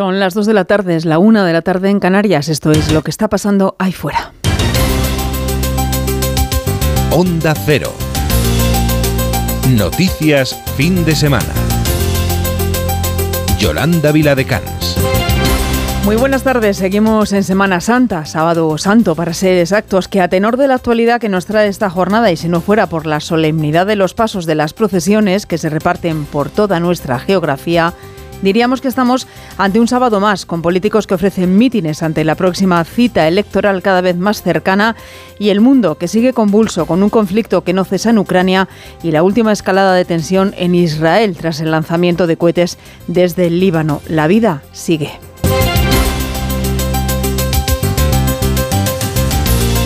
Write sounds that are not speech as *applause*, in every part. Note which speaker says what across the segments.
Speaker 1: Son las 2 de la tarde, es la 1 de la tarde en Canarias. Esto es lo que está pasando ahí fuera.
Speaker 2: Onda Cero. Noticias fin de semana. Yolanda Viladecans.
Speaker 1: Muy buenas tardes, seguimos en Semana Santa, sábado santo para ser exactos, que a tenor de la actualidad que nos trae esta jornada y si no fuera por la solemnidad de los pasos de las procesiones que se reparten por toda nuestra geografía, Diríamos que estamos ante un sábado más, con políticos que ofrecen mítines ante la próxima cita electoral cada vez más cercana y el mundo que sigue convulso con un conflicto que no cesa en Ucrania y la última escalada de tensión en Israel tras el lanzamiento de cohetes desde el Líbano. La vida sigue.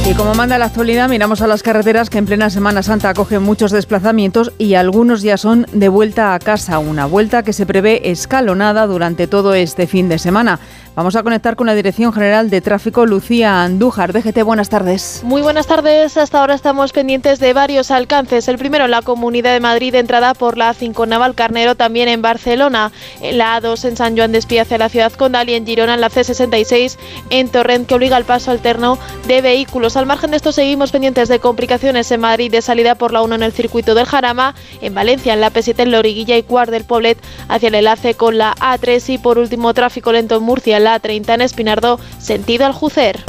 Speaker 1: Y como manda la actualidad, miramos a las carreteras que en plena Semana Santa acogen muchos desplazamientos y algunos ya son de vuelta a casa, una vuelta que se prevé escalonada durante todo este fin de semana. Vamos a conectar con la Dirección General de Tráfico, Lucía Andújar. DGT, buenas tardes.
Speaker 3: Muy buenas tardes. Hasta ahora estamos pendientes de varios alcances. El primero en la Comunidad de Madrid, entrada por la A5 Naval Carnero, también en Barcelona. En la A2 en San Juan de Espía hacia la ciudad condal y en Girona en la C66 en Torrent, que obliga al paso alterno de vehículos. Al margen de esto, seguimos pendientes de complicaciones en Madrid de salida por la 1 en el circuito del Jarama, en Valencia en la P7 en Loriguilla y Cuart del Poblet hacia el enlace con la A3 y por último tráfico lento en Murcia la 30 en Espinardo, sentido Aljucer.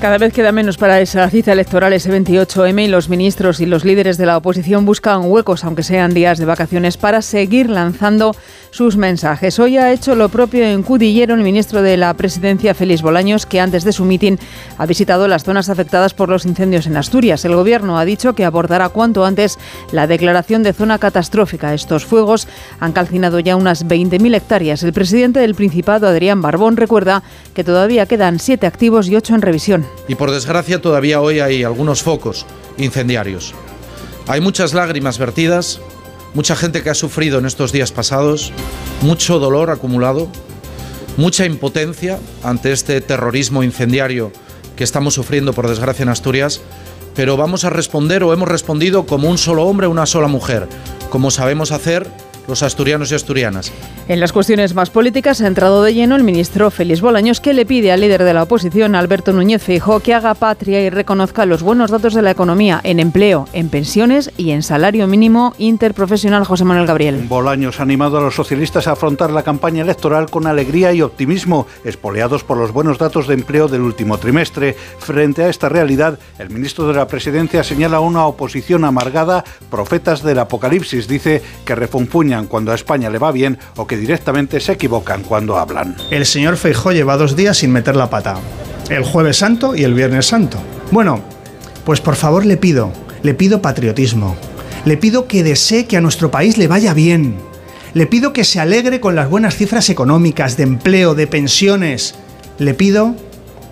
Speaker 1: Cada vez queda menos para esa cita electoral ese 28M y los ministros y los líderes de la oposición buscan huecos, aunque sean días de vacaciones, para seguir lanzando sus mensajes. Hoy ha hecho lo propio en Cudillero el ministro de la Presidencia, Félix Bolaños, que antes de su mitin ha visitado las zonas afectadas por los incendios en Asturias. El gobierno ha dicho que abordará cuanto antes la declaración de zona catastrófica. Estos fuegos han calcinado ya unas 20.000 hectáreas. El presidente del Principado, Adrián Barbón, recuerda que todavía quedan siete activos y ocho en revisión.
Speaker 4: Y por desgracia todavía hoy hay algunos focos incendiarios. Hay muchas lágrimas vertidas, mucha gente que ha sufrido en estos días pasados, mucho dolor acumulado, mucha impotencia ante este terrorismo incendiario que estamos sufriendo por desgracia en Asturias, pero vamos a responder o hemos respondido como un solo hombre una sola mujer, como sabemos hacer los asturianos y asturianas.
Speaker 1: En las cuestiones más políticas ha entrado de lleno el ministro Félix Bolaños, que le pide al líder de la oposición, Alberto Núñez Feijóo, que haga patria y reconozca los buenos datos de la economía en empleo, en pensiones y en salario mínimo interprofesional. José Manuel Gabriel.
Speaker 5: Bolaños ha animado a los socialistas a afrontar la campaña electoral con alegría y optimismo, espoleados por los buenos datos de empleo del último trimestre. Frente a esta realidad, el ministro de la Presidencia señala una oposición amargada, profetas del apocalipsis, dice que cuando a España le va bien o que directamente se equivocan cuando hablan.
Speaker 6: El señor Feijó lleva dos días sin meter la pata. El jueves santo y el viernes santo. Bueno, pues por favor le pido, le pido patriotismo. Le pido que desee que a nuestro país le vaya bien. Le pido que se alegre con las buenas cifras económicas, de empleo, de pensiones. Le pido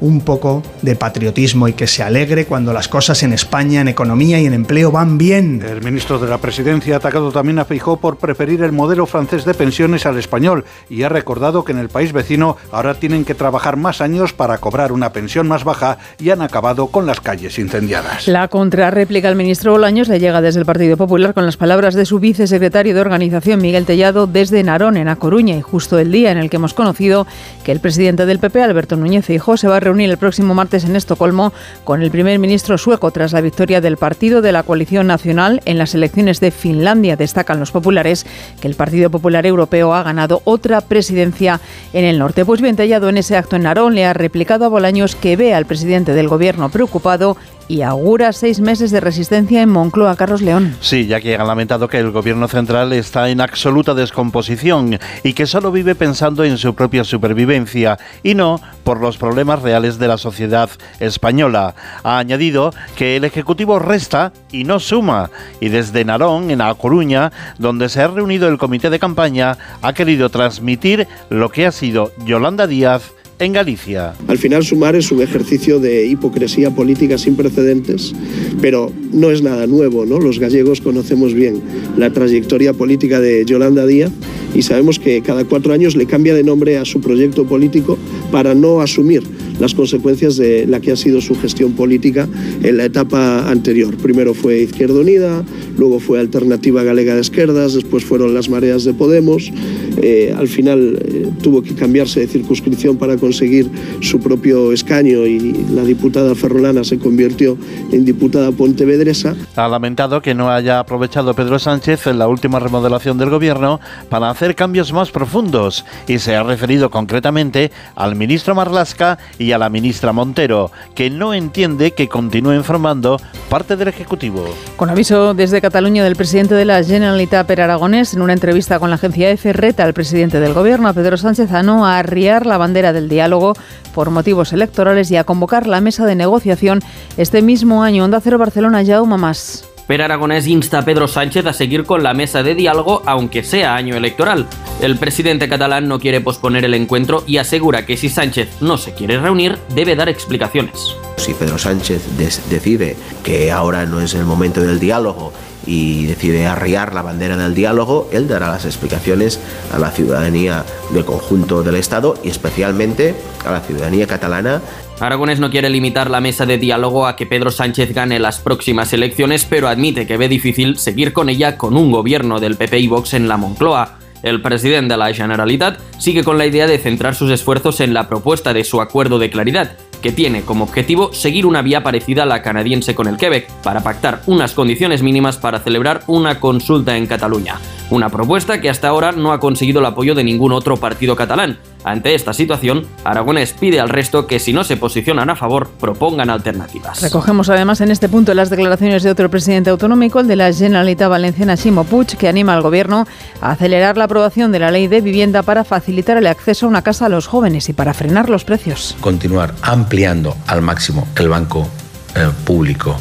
Speaker 6: un poco de patriotismo y que se alegre cuando las cosas en España, en economía y en empleo van bien.
Speaker 5: El ministro de la Presidencia ha atacado también a Fijó por preferir el modelo francés de pensiones al español y ha recordado que en el país vecino ahora tienen que trabajar más años para cobrar una pensión más baja y han acabado con las calles incendiadas.
Speaker 1: La contrarréplica al ministro Bolaños le llega desde el Partido Popular con las palabras de su vicesecretario de organización, Miguel Tellado, desde Narón, en A Coruña, y justo el día en el que hemos conocido que el presidente del PP, Alberto Núñez Feijóo, se va a reunir el próximo martes en Estocolmo con el primer ministro sueco tras la victoria del partido de la coalición nacional en las elecciones de Finlandia. Destacan los populares que el Partido Popular Europeo ha ganado otra presidencia en el norte. Pues bien, tallado en ese acto en Narón, le ha replicado a Bolaños que ve al presidente del gobierno preocupado y augura seis meses de resistencia en Moncloa. Carlos León.
Speaker 7: Sí, ya que han lamentado que el gobierno central está en absoluta descomposición y que solo vive pensando en su propia supervivencia y no por los problemas reales de la sociedad española. Ha añadido que el Ejecutivo resta y no suma y desde Narón, en A Coruña, donde se ha reunido el comité de campaña, ha querido transmitir lo que ha sido Yolanda Díaz en Galicia.
Speaker 8: Al final sumar es un ejercicio de hipocresía política sin precedentes, pero no es nada nuevo, ¿no? Los gallegos conocemos bien la trayectoria política de Yolanda Díaz y sabemos que cada cuatro años le cambia de nombre a su proyecto político para no asumir las consecuencias de la que ha sido su gestión política en la etapa anterior. Primero fue Izquierda Unida, luego fue Alternativa Galega de Esquerdas, después fueron las mareas de Podemos. Eh, al final eh, tuvo que cambiarse de circunscripción para conseguir su propio escaño y la diputada ferrolana se convirtió en diputada pontevedresa.
Speaker 7: Ha lamentado que no haya aprovechado Pedro Sánchez en la última remodelación del gobierno para hacer cambios más profundos y se ha referido concretamente al ministro Marlasca y a la ministra Montero, que no entiende que continúen formando parte del Ejecutivo.
Speaker 1: Con aviso desde Cataluña del presidente de la Generalitat Per Aragonés, en una entrevista con la agencia EFE, reta al presidente del gobierno, a Pedro Sánchez, a no arriar la bandera del diálogo por motivos electorales y a convocar la mesa de negociación este mismo año. Onda Cero Barcelona, Jaume Más.
Speaker 9: Per Aragonés insta a Pedro Sánchez a seguir con la mesa de diálogo aunque sea año electoral. El presidente catalán no quiere posponer el encuentro y asegura que si Sánchez no se quiere reunir, debe dar explicaciones.
Speaker 10: Si Pedro Sánchez decide que ahora no es el momento del diálogo y decide arriar la bandera del diálogo, él dará las explicaciones a la ciudadanía del conjunto del Estado y especialmente a la ciudadanía catalana
Speaker 9: Aragonés no quiere limitar la mesa de diálogo a que Pedro Sánchez gane las próximas elecciones, pero admite que ve difícil seguir con ella con un gobierno del PP y Vox en la Moncloa. El presidente de la Generalitat sigue con la idea de centrar sus esfuerzos en la propuesta de su acuerdo de claridad, que tiene como objetivo seguir una vía parecida a la canadiense con el Quebec, para pactar unas condiciones mínimas para celebrar una consulta en Cataluña. Una propuesta que hasta ahora no ha conseguido el apoyo de ningún otro partido catalán. Ante esta situación, Aragonés pide al resto que si no se posicionan a favor, propongan alternativas.
Speaker 1: Recogemos además en este punto las declaraciones de otro presidente autonómico, el de la Generalitat Valenciana, Ximo Puig, que anima al gobierno a acelerar la aprobación de la ley de vivienda para facilitar el acceso a una casa a los jóvenes y para frenar los precios.
Speaker 11: Continuar ampliando al máximo el banco eh, público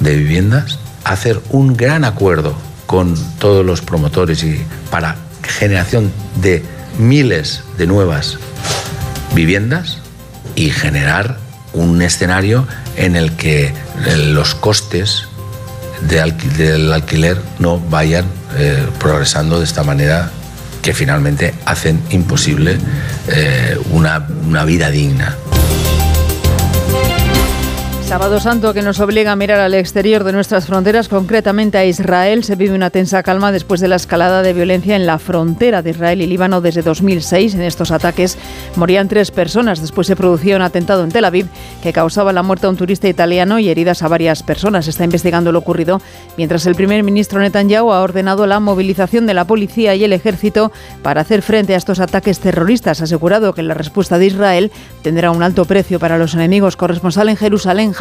Speaker 11: de viviendas, hacer un gran acuerdo con todos los promotores y para generación de miles de nuevas viviendas y generar un escenario en el que los costes del alquiler no vayan eh, progresando de esta manera que finalmente hacen imposible eh, una vida digna.
Speaker 1: Sábado Santo que nos obliga a mirar al exterior de nuestras fronteras, concretamente a Israel. Se vive una tensa calma después de la escalada de violencia en la frontera de Israel y Líbano desde 2006. En estos ataques morían tres personas. Después se producía un atentado en Tel Aviv que causaba la muerte a un turista italiano y heridas a varias personas. Se está investigando lo ocurrido mientras el primer ministro Netanyahu ha ordenado la movilización de la policía y el ejército para hacer frente a estos ataques terroristas. Ha asegurado que la respuesta de Israel tendrá un alto precio para los enemigos. Corresponsal en Jerusalén,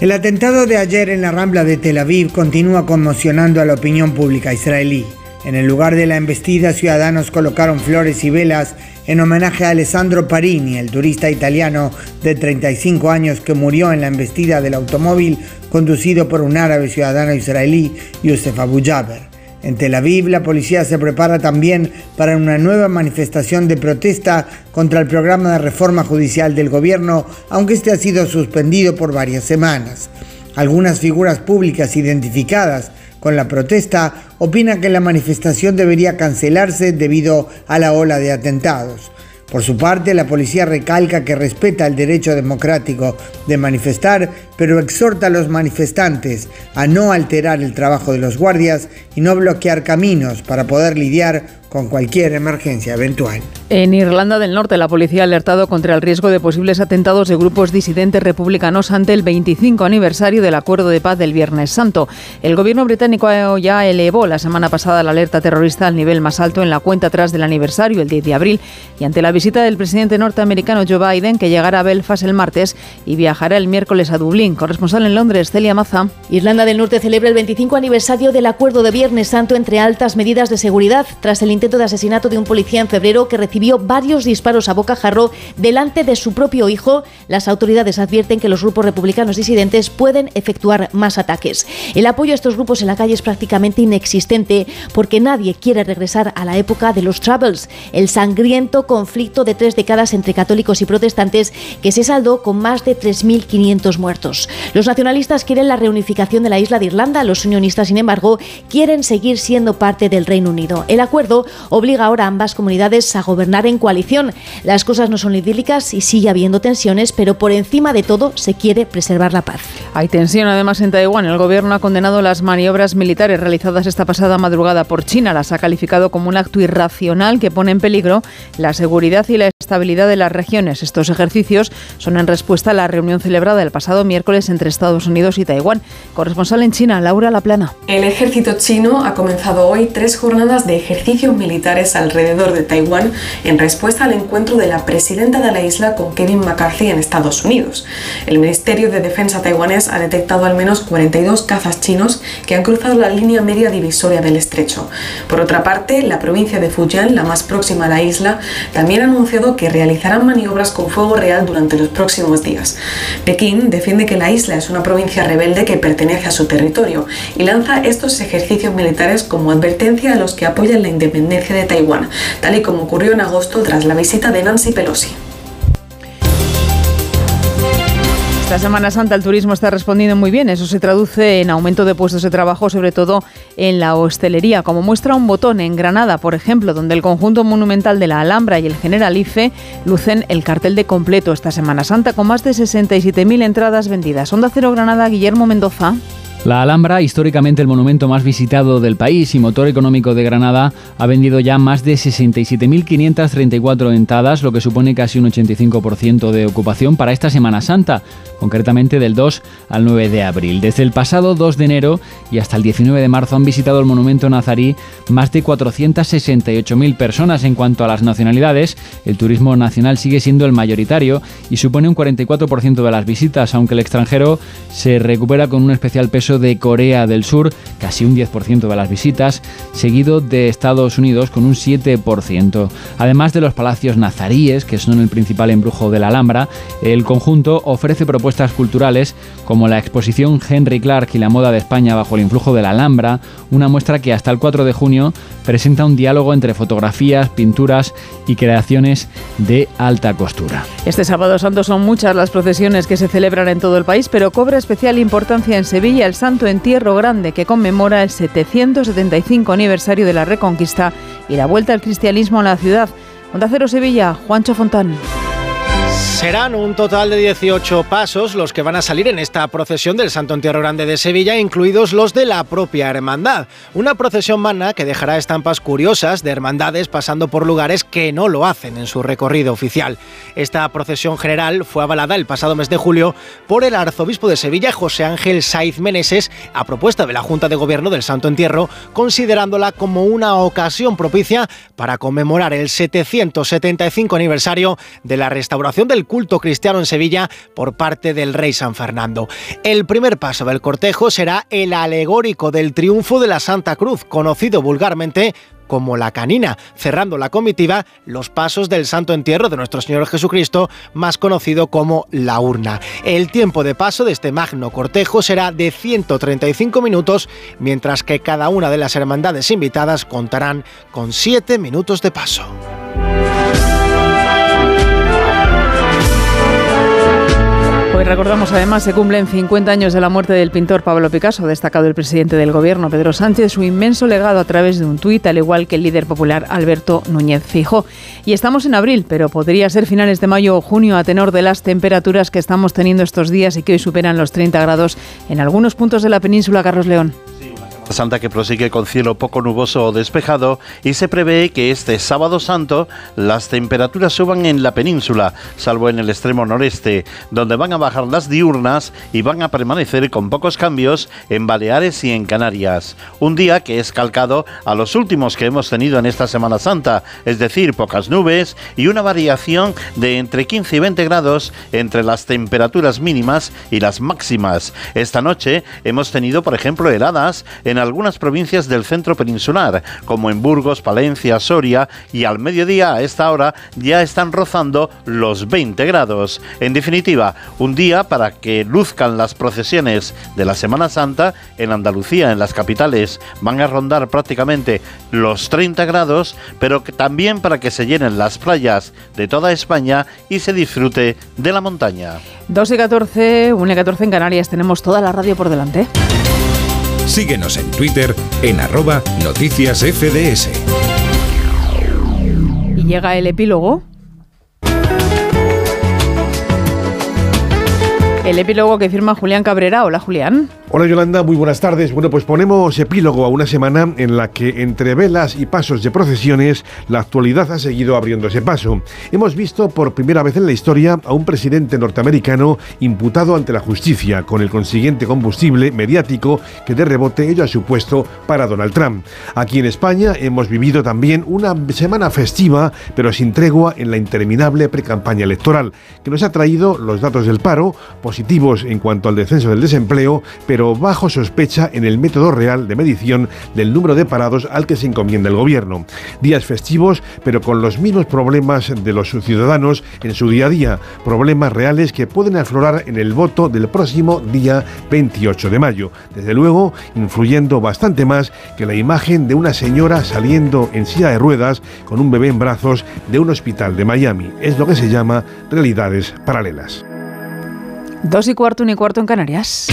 Speaker 12: el atentado de ayer en la Rambla de Tel Aviv continúa conmocionando a la opinión pública israelí. En el lugar de la embestida, ciudadanos colocaron flores y velas en homenaje a Alessandro Parini, el turista italiano de 35 años que murió en la embestida del automóvil conducido por un árabe ciudadano israelí, Youssef Abu Jaber. En Tel Aviv, la policía se prepara también para una nueva manifestación de protesta contra el programa de reforma judicial del gobierno, aunque este ha sido suspendido por varias semanas. Algunas figuras públicas identificadas con la protesta opinan que la manifestación debería cancelarse debido a la ola de atentados. Por su parte, la policía recalca que respeta el derecho democrático de manifestar, pero exhorta a los manifestantes a no alterar el trabajo de los guardias y no bloquear caminos para poder lidiar con cualquier emergencia eventual.
Speaker 1: En Irlanda del Norte, la policía ha alertado contra el riesgo de posibles atentados de grupos disidentes republicanos ante el 25 aniversario del acuerdo de paz del Viernes Santo. El gobierno británico ya elevó la semana pasada la alerta terrorista al nivel más alto en la cuenta atrás del aniversario, el 10 de abril, y ante la visita del presidente norteamericano Joe Biden, que llegará a Belfast el martes y viajará el miércoles a Dublín. Corresponsal en Londres, Celia Maza.
Speaker 13: Irlanda del Norte celebra el 25 aniversario del acuerdo de Viernes Santo entre altas medidas de seguridad tras el intento de asesinato de un policía en febrero que recibió varios disparos a bocajarro delante de su propio hijo, las autoridades advierten que los grupos republicanos disidentes pueden efectuar más ataques. El apoyo a estos grupos en la calle es prácticamente inexistente porque nadie quiere regresar a la época de los Troubles, el sangriento conflicto de tres décadas entre católicos y protestantes que se saldó con más de 3.500 muertos.
Speaker 14: Los nacionalistas quieren la reunificación de la isla de Irlanda, los unionistas, sin embargo, quieren seguir siendo parte del Reino Unido. El acuerdo obliga ahora a ambas comunidades a gobernar en coalición. Las cosas no son idílicas y sigue habiendo tensiones, pero por encima de todo se quiere preservar la paz.
Speaker 1: Hay tensión además en Taiwán. El gobierno ha condenado las maniobras militares realizadas esta pasada madrugada por China. Las ha calificado como un acto irracional que pone en peligro la seguridad y la estabilidad de las regiones. Estos ejercicios son en respuesta a la reunión celebrada el pasado miércoles entre Estados Unidos y Taiwán. Corresponsal en China, Laura Laplana.
Speaker 15: El ejército chino ha comenzado hoy tres jornadas de ejercicios militares alrededor de Taiwán en respuesta al encuentro de la presidenta de la isla con Kevin McCarthy en Estados Unidos. El Ministerio de Defensa taiwanés ha detectado al menos 42 cazas chinos que han cruzado la línea media divisoria del estrecho. Por otra parte, la provincia de Fujian, la más próxima a la isla, también ha anunciado que realizarán maniobras con fuego real durante los próximos días. Pekín defiende que la isla es una provincia rebelde que pertenece a su territorio y lanza estos ejercicios militares como advertencia a los que apoyan la independencia de Taiwán, tal y como ocurrió en agosto tras la visita de Nancy Pelosi.
Speaker 1: Esta Semana Santa el turismo está respondiendo muy bien. Eso se traduce en aumento de puestos de trabajo, sobre todo en la hostelería, como muestra un botón en Granada, por ejemplo, donde el conjunto monumental de la Alhambra y el Generalife lucen el cartel de completo esta Semana Santa, con más de 67.000 entradas vendidas. Onda Cero Granada, Guillermo Mendoza.
Speaker 16: La Alhambra, históricamente el monumento más visitado del país y motor económico de Granada, ha vendido ya más de 67.534 entradas, lo que supone casi un 85% de ocupación para esta Semana Santa, concretamente del 2 al 9 de abril. Desde el pasado 2 de enero y hasta el 19 de marzo han visitado el monumento nazarí más de 468.000 personas. En cuanto a las nacionalidades, el turismo nacional sigue siendo el mayoritario y supone un 44% de las visitas, aunque el extranjero se recupera con un especial peso de Corea del Sur, casi un 10% de las visitas, seguido de Estados Unidos con un 7%. Además de los palacios nazaríes, que son el principal embrujo de la Alhambra, el conjunto ofrece propuestas culturales como la exposición Henry Clark y la moda de España bajo el influjo de la Alhambra, una muestra que hasta el 4 de junio presenta un diálogo entre fotografías, pinturas y creaciones de alta costura.
Speaker 1: Este sábado santo son muchas las procesiones que se celebran en todo el país, pero cobra especial importancia en Sevilla el Santo Entierro Grande, que conmemora el 775 aniversario de la Reconquista y la vuelta al cristianismo a la ciudad. Onda Cero Sevilla, Juancho Fontán.
Speaker 17: Serán un total de 18 pasos los que van a salir en esta procesión del Santo Entierro Grande de Sevilla, incluidos los de la propia hermandad. Una procesión magna que dejará estampas curiosas de hermandades pasando por lugares que no lo hacen en su recorrido oficial. Esta procesión general fue avalada el pasado mes de julio por el arzobispo de Sevilla, José Ángel Saiz Meneses, a propuesta de la Junta de Gobierno del Santo Entierro, considerándola como una ocasión propicia para conmemorar el 775 aniversario de la restauración del culto cristiano en Sevilla por parte del rey San Fernando. El primer paso del cortejo será el alegórico del triunfo de la Santa Cruz, conocido vulgarmente como la canina, cerrando la comitiva los pasos del Santo Entierro de nuestro Señor Jesucristo, más conocido como la urna. El tiempo de paso de este magno cortejo será de 135 minutos, mientras que cada una de las hermandades invitadas contarán con 7 minutos de paso.
Speaker 1: Hoy recordamos además se cumplen 50 años de la muerte del pintor Pablo Picasso, destacado el presidente del gobierno Pedro Sánchez, su inmenso legado a través de un tuit, al igual que el líder popular Alberto Núñez Fijo. Y estamos en abril, pero podría ser finales de mayo o junio a tenor de las temperaturas que estamos teniendo estos días y que hoy superan los 30 grados en algunos puntos de la península Carlos León.
Speaker 7: Santa que prosigue con cielo poco nuboso o despejado y se prevé que este sábado santo las temperaturas suban en la península, salvo en el extremo noreste, donde van a bajar las diurnas y van a permanecer con pocos cambios en Baleares y en Canarias. Un día que es calcado a los últimos que hemos tenido en esta Semana Santa, es decir, pocas nubes y una variación de entre 15 y 20 grados entre las temperaturas mínimas y las máximas. Esta noche hemos tenido, por ejemplo, heladas en algunas provincias del centro peninsular, como en Burgos, Palencia, Soria, y al mediodía a esta hora ya están rozando los 20 grados. En definitiva, un día para que luzcan las procesiones de la Semana Santa en Andalucía, en las capitales, van a rondar prácticamente los 30 grados, pero también para que se llenen las playas de toda España y se disfrute de la montaña.
Speaker 1: 2 y 14, 1 y 14 en Canarias, tenemos toda la radio por delante.
Speaker 2: Síguenos en Twitter en arroba noticias FDS.
Speaker 1: Y llega el epílogo. El epílogo que firma Julián Cabrera. Hola Julián.
Speaker 18: Hola Yolanda, muy buenas tardes. Bueno, pues ponemos epílogo a una semana en la que entre velas y pasos de procesiones la actualidad ha seguido abriéndose paso. Hemos visto por primera vez en la historia a un presidente norteamericano imputado ante la justicia con el consiguiente combustible mediático que de rebote ello ha supuesto para Donald Trump. Aquí en España hemos vivido también una semana festiva pero sin tregua en la interminable precampaña electoral que nos ha traído los datos del paro positivos en cuanto al descenso del desempleo, pero pero bajo sospecha en el método real de medición del número de parados al que se encomienda el gobierno. Días festivos, pero con los mismos problemas de los ciudadanos en su día a día, problemas reales que pueden aflorar en el voto del próximo día 28 de mayo. Desde luego, influyendo bastante más que la imagen de una señora saliendo en silla de ruedas con un bebé en brazos de un hospital de Miami. Es lo que se llama realidades paralelas.
Speaker 1: Dos y cuarto, un y cuarto en Canarias.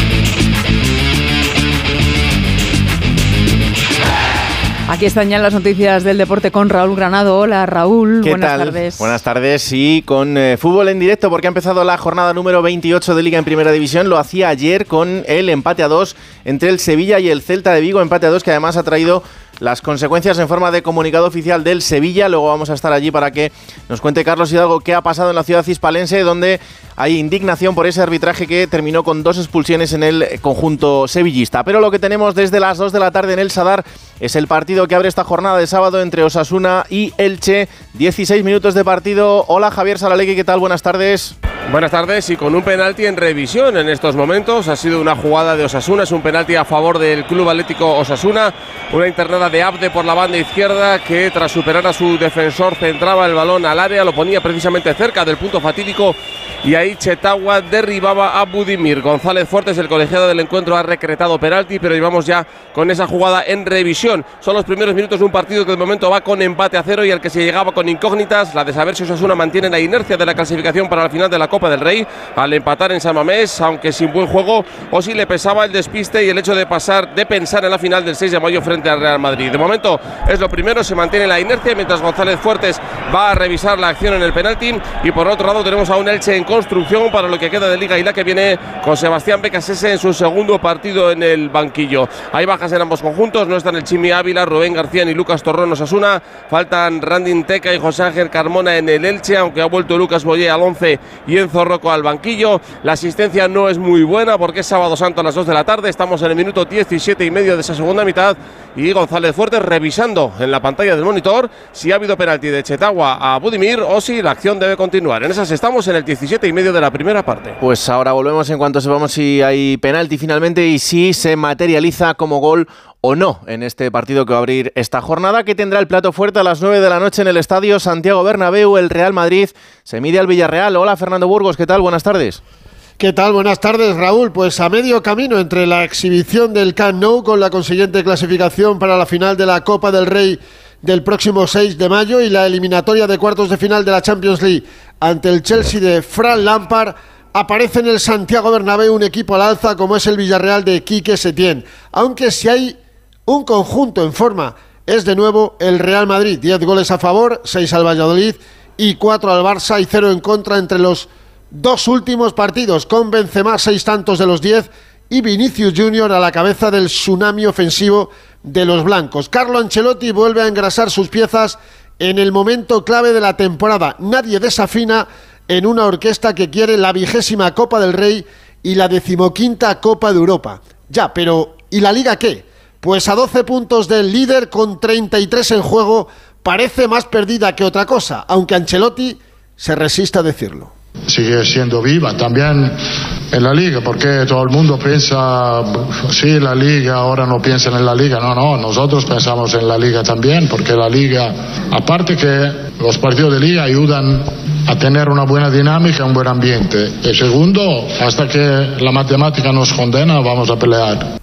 Speaker 1: Aquí están ya las noticias del deporte con Raúl Granado. Hola Raúl, buenas tardes.
Speaker 19: Buenas tardes y con eh, fútbol en directo porque ha empezado la jornada número 28 de Liga en Primera División. Lo hacía ayer con el empate a dos entre el Sevilla y el Celta de Vigo. Empate a dos que además ha traído las consecuencias en forma de comunicado oficial del Sevilla. Luego vamos a estar allí para que nos cuente Carlos Hidalgo qué ha pasado en la ciudad hispalense, donde hay indignación por ese arbitraje que terminó con dos expulsiones en el conjunto sevillista. Pero lo que tenemos desde las 2 de la tarde en el Sadar es el partido que abre esta jornada de sábado entre Osasuna y Elche. 16 minutos de partido. Hola Javier Salalegui, ¿qué tal? Buenas tardes.
Speaker 20: Buenas tardes y con un penalti en revisión en estos momentos. Ha sido una jugada de Osasuna, es un penalti a favor del Club Atlético Osasuna. Una internada de Abde por la banda izquierda que tras superar a su defensor centraba el balón al área, lo ponía precisamente cerca del punto fatídico y ahí Chetagua derribaba a Budimir. González Fuertes, el colegiado del encuentro, ha recretado penalti, pero llevamos ya con esa jugada en revisión. Son los primeros minutos de un partido que de momento va con empate a cero y al que se llegaba con incógnitas, la de saber si Osasuna mantiene la inercia de la clasificación para la final de la Copa del Rey al empatar en San Mamés, aunque sin buen juego, o si le pesaba el despiste y el hecho de pasar, de pensar en la final del 6 de mayo frente al Real Madrid. De momento es lo primero, se mantiene la inercia mientras González Fuertes va a revisar la acción en el penalti y por otro lado tenemos a un Elche en construcción para lo que queda de Liga y la que viene con Sebastián Becasese en su segundo partido en el banquillo. Hay bajas en ambos conjuntos, no están el Chimi Ávila, Rubén García ni Lucas Torrón Osasuna, faltan Randin Teca y José Ángel Carmona en el Elche, aunque ha vuelto Lucas Boyé al 11 y Enzo Rocco al banquillo. La asistencia no es muy buena porque es sábado santo a las 2 de la tarde, estamos en el minuto 17 y medio de esa segunda mitad y González Fuertes revisando en la pantalla del monitor si ha habido penalti de Chetagua a Budimir o si la acción debe continuar. En esas estamos en el 17 y medio de la primera parte.
Speaker 19: Pues ahora volvemos en cuanto sepamos si hay penalti finalmente y si se materializa como gol o no en este partido que va a abrir esta jornada que tendrá el plato fuerte a las 9 de la noche en el estadio Santiago Bernabéu. El Real Madrid se mide al Villarreal. Hola Fernando Burgos, ¿qué tal? Buenas tardes.
Speaker 21: ¿Qué tal? Buenas tardes, Raúl. Pues a medio camino entre la exhibición del Camp Nou con la consiguiente clasificación para la final de la Copa del Rey del próximo 6 de mayo y la eliminatoria de cuartos de final de la Champions League ante el Chelsea de Fran Lampard, aparece en el Santiago Bernabéu un equipo al alza como es el Villarreal de Quique Setién. Aunque si hay un conjunto en forma es de nuevo el Real Madrid. 10 goles a favor, 6 al Valladolid y 4 al Barça y 0 en contra entre los dos últimos partidos, con Benzema seis tantos de los diez y Vinicius Junior a la cabeza del tsunami ofensivo de los blancos. Carlo Ancelotti vuelve a engrasar sus piezas en el momento clave de la temporada. Nadie desafina en una orquesta que quiere la vigésima Copa del Rey y la decimoquinta Copa de Europa. Ya, pero ¿y la liga qué? Pues a 12 puntos del líder con 33 en juego parece más perdida que otra cosa, aunque Ancelotti se resiste a decirlo.
Speaker 22: Sigue siendo viva. También en la liga, porque todo el mundo piensa, sí, la liga, ahora no piensan en la liga. No, no, nosotros pensamos en la liga también, porque la liga, aparte que los partidos de liga ayudan a tener una buena dinámica, un buen ambiente. Y segundo, hasta que la matemática nos condena, vamos a pelear.